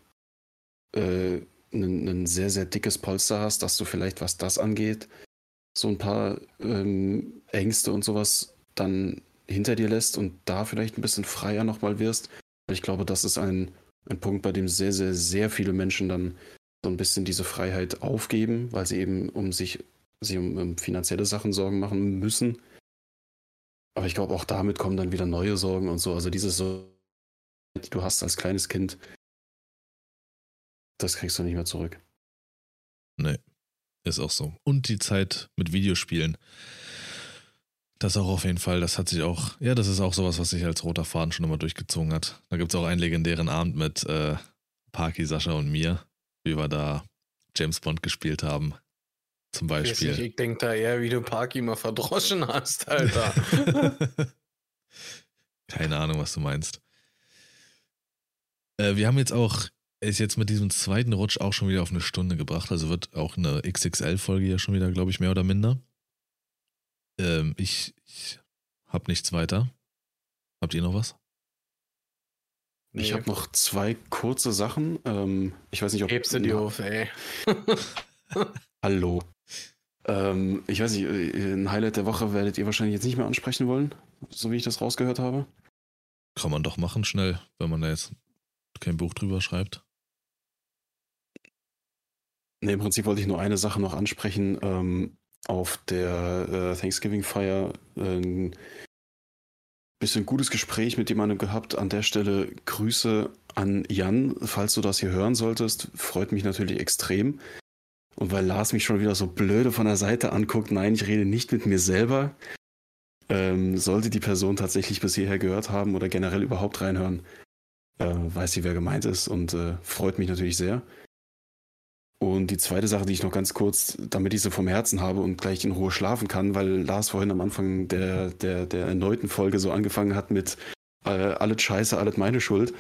äh, ein, sehr, sehr dickes Polster hast, dass du vielleicht, was das angeht, so ein paar ähm, Ängste und sowas dann hinter dir lässt und da vielleicht ein bisschen freier nochmal wirst. Ich glaube, das ist ein, ein Punkt, bei dem sehr, sehr, sehr viele Menschen dann so ein bisschen diese Freiheit aufgeben, weil sie eben um sich, sich um, um finanzielle Sachen Sorgen machen müssen. Aber ich glaube, auch damit kommen dann wieder neue Sorgen und so. Also diese Sorge, die du hast als kleines Kind, das kriegst du nicht mehr zurück. Nee, ist auch so. Und die Zeit mit Videospielen. Das auch auf jeden Fall, das hat sich auch, ja, das ist auch sowas, was sich als roter Faden schon immer durchgezogen hat. Da gibt es auch einen legendären Abend mit äh, Parky, Sascha und mir, wie wir da James Bond gespielt haben. Zum Beispiel. Ich, ich denke da eher, wie du Parky mal verdroschen hast, Alter. Keine Ahnung, was du meinst. Äh, wir haben jetzt auch ist jetzt mit diesem zweiten Rutsch auch schon wieder auf eine Stunde gebracht. Also wird auch eine XXL-Folge hier schon wieder, glaube ich, mehr oder minder. Ähm, ich ich habe nichts weiter. Habt ihr noch was? Nee. Ich habe noch zwei kurze Sachen. Ähm, ich weiß nicht, ob. Hebst du die auf, ey. Hallo. Ähm, ich weiß nicht, äh, ein Highlight der Woche werdet ihr wahrscheinlich jetzt nicht mehr ansprechen wollen, so wie ich das rausgehört habe. Kann man doch machen, schnell, wenn man da jetzt kein Buch drüber schreibt. Nee, im Prinzip wollte ich nur eine Sache noch ansprechen. Ähm, auf der äh, Thanksgiving-Feier ein bisschen gutes Gespräch mit jemandem gehabt. An der Stelle Grüße an Jan, falls du das hier hören solltest. Freut mich natürlich extrem. Und weil Lars mich schon wieder so blöde von der Seite anguckt, nein, ich rede nicht mit mir selber. Ähm, sollte die Person tatsächlich bis hierher gehört haben oder generell überhaupt reinhören, äh, weiß sie, wer gemeint ist und äh, freut mich natürlich sehr. Und die zweite Sache, die ich noch ganz kurz, damit ich sie vom Herzen habe und gleich in Ruhe schlafen kann, weil Lars vorhin am Anfang der, der, der erneuten Folge so angefangen hat mit äh, alles Scheiße, alles meine Schuld,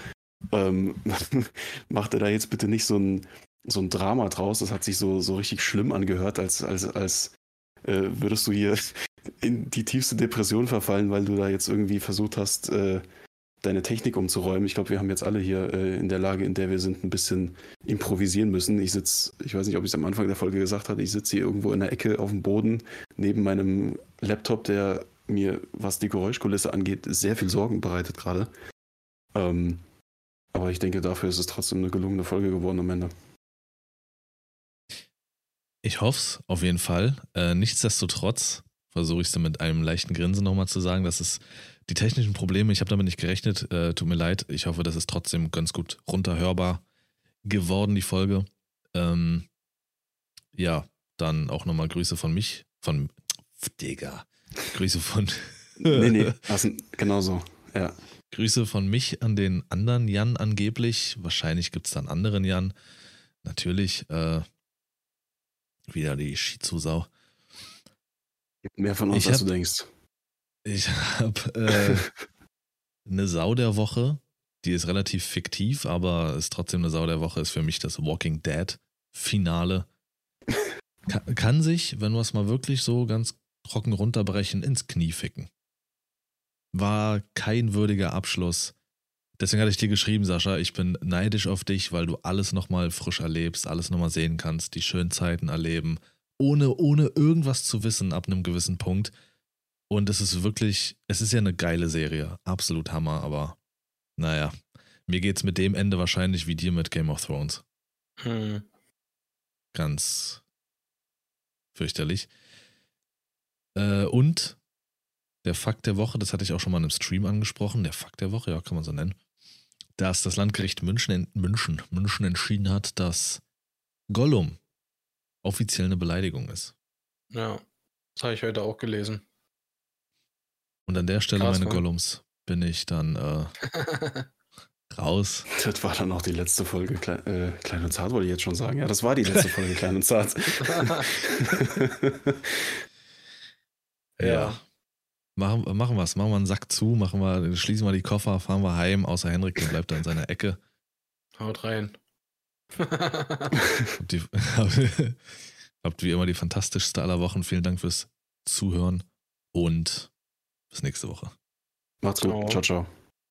ähm, macht er da jetzt bitte nicht so ein, so ein Drama draus. Das hat sich so, so richtig schlimm angehört, als, als, als äh, würdest du hier in die tiefste Depression verfallen, weil du da jetzt irgendwie versucht hast, äh, deine Technik umzuräumen. Ich glaube, wir haben jetzt alle hier äh, in der Lage, in der wir sind, ein bisschen improvisieren müssen. Ich sitze, ich weiß nicht, ob ich es am Anfang der Folge gesagt hatte, ich sitze hier irgendwo in der Ecke auf dem Boden neben meinem Laptop, der mir, was die Geräuschkulisse angeht, sehr viel Sorgen bereitet gerade. Ähm, aber ich denke, dafür ist es trotzdem eine gelungene Folge geworden am Ende. Ich hoffe es auf jeden Fall. Äh, nichtsdestotrotz versuche ich es mit einem leichten Grinsen nochmal zu sagen, dass es die technischen Probleme, ich habe damit nicht gerechnet, äh, tut mir leid. Ich hoffe, das ist trotzdem ganz gut runterhörbar geworden, die Folge. Ähm, ja, dann auch nochmal Grüße von mich, von Digga. Grüße von. nee, nee, passen, genau so, ja. Grüße von mich an den anderen Jan angeblich. Wahrscheinlich gibt es dann anderen Jan. Natürlich, äh, wieder die Shizu-Sau. Gibt mehr von uns, ich als hab, du denkst. Ich habe äh, eine Sau der Woche. Die ist relativ fiktiv, aber ist trotzdem eine Sau der Woche. Ist für mich das Walking Dead Finale. Kann, kann sich, wenn wir es mal wirklich so ganz trocken runterbrechen, ins Knie ficken. War kein würdiger Abschluss. Deswegen hatte ich dir geschrieben, Sascha, ich bin neidisch auf dich, weil du alles nochmal frisch erlebst, alles nochmal sehen kannst, die schönen Zeiten erleben, ohne, ohne irgendwas zu wissen ab einem gewissen Punkt. Und es ist wirklich, es ist ja eine geile Serie. Absolut Hammer, aber naja. Mir geht's mit dem Ende wahrscheinlich wie dir mit Game of Thrones. Hm. ganz fürchterlich. Äh, und der Fakt der Woche, das hatte ich auch schon mal in einem Stream angesprochen, der Fakt der Woche, ja, kann man so nennen, dass das Landgericht München, München, München entschieden hat, dass Gollum offiziell eine Beleidigung ist. Ja, das habe ich heute auch gelesen. Und an der Stelle, Krass, meine wa? Gollums, bin ich dann äh, raus. Das war dann auch die letzte Folge Klein, äh, Klein und Zart, wollte ich jetzt schon sagen. Ja, das war die letzte Folge Klein und Zart. Ja. Machen, machen wir es. Machen wir einen Sack zu, machen wir, schließen wir die Koffer, fahren wir heim, außer Henrik, der bleibt da in seiner Ecke. Haut rein. Habt, die, habt wie immer die fantastischste aller Wochen. Vielen Dank fürs Zuhören und bis nächste Woche. Macht's gut. Ciao. Ciao, ciao.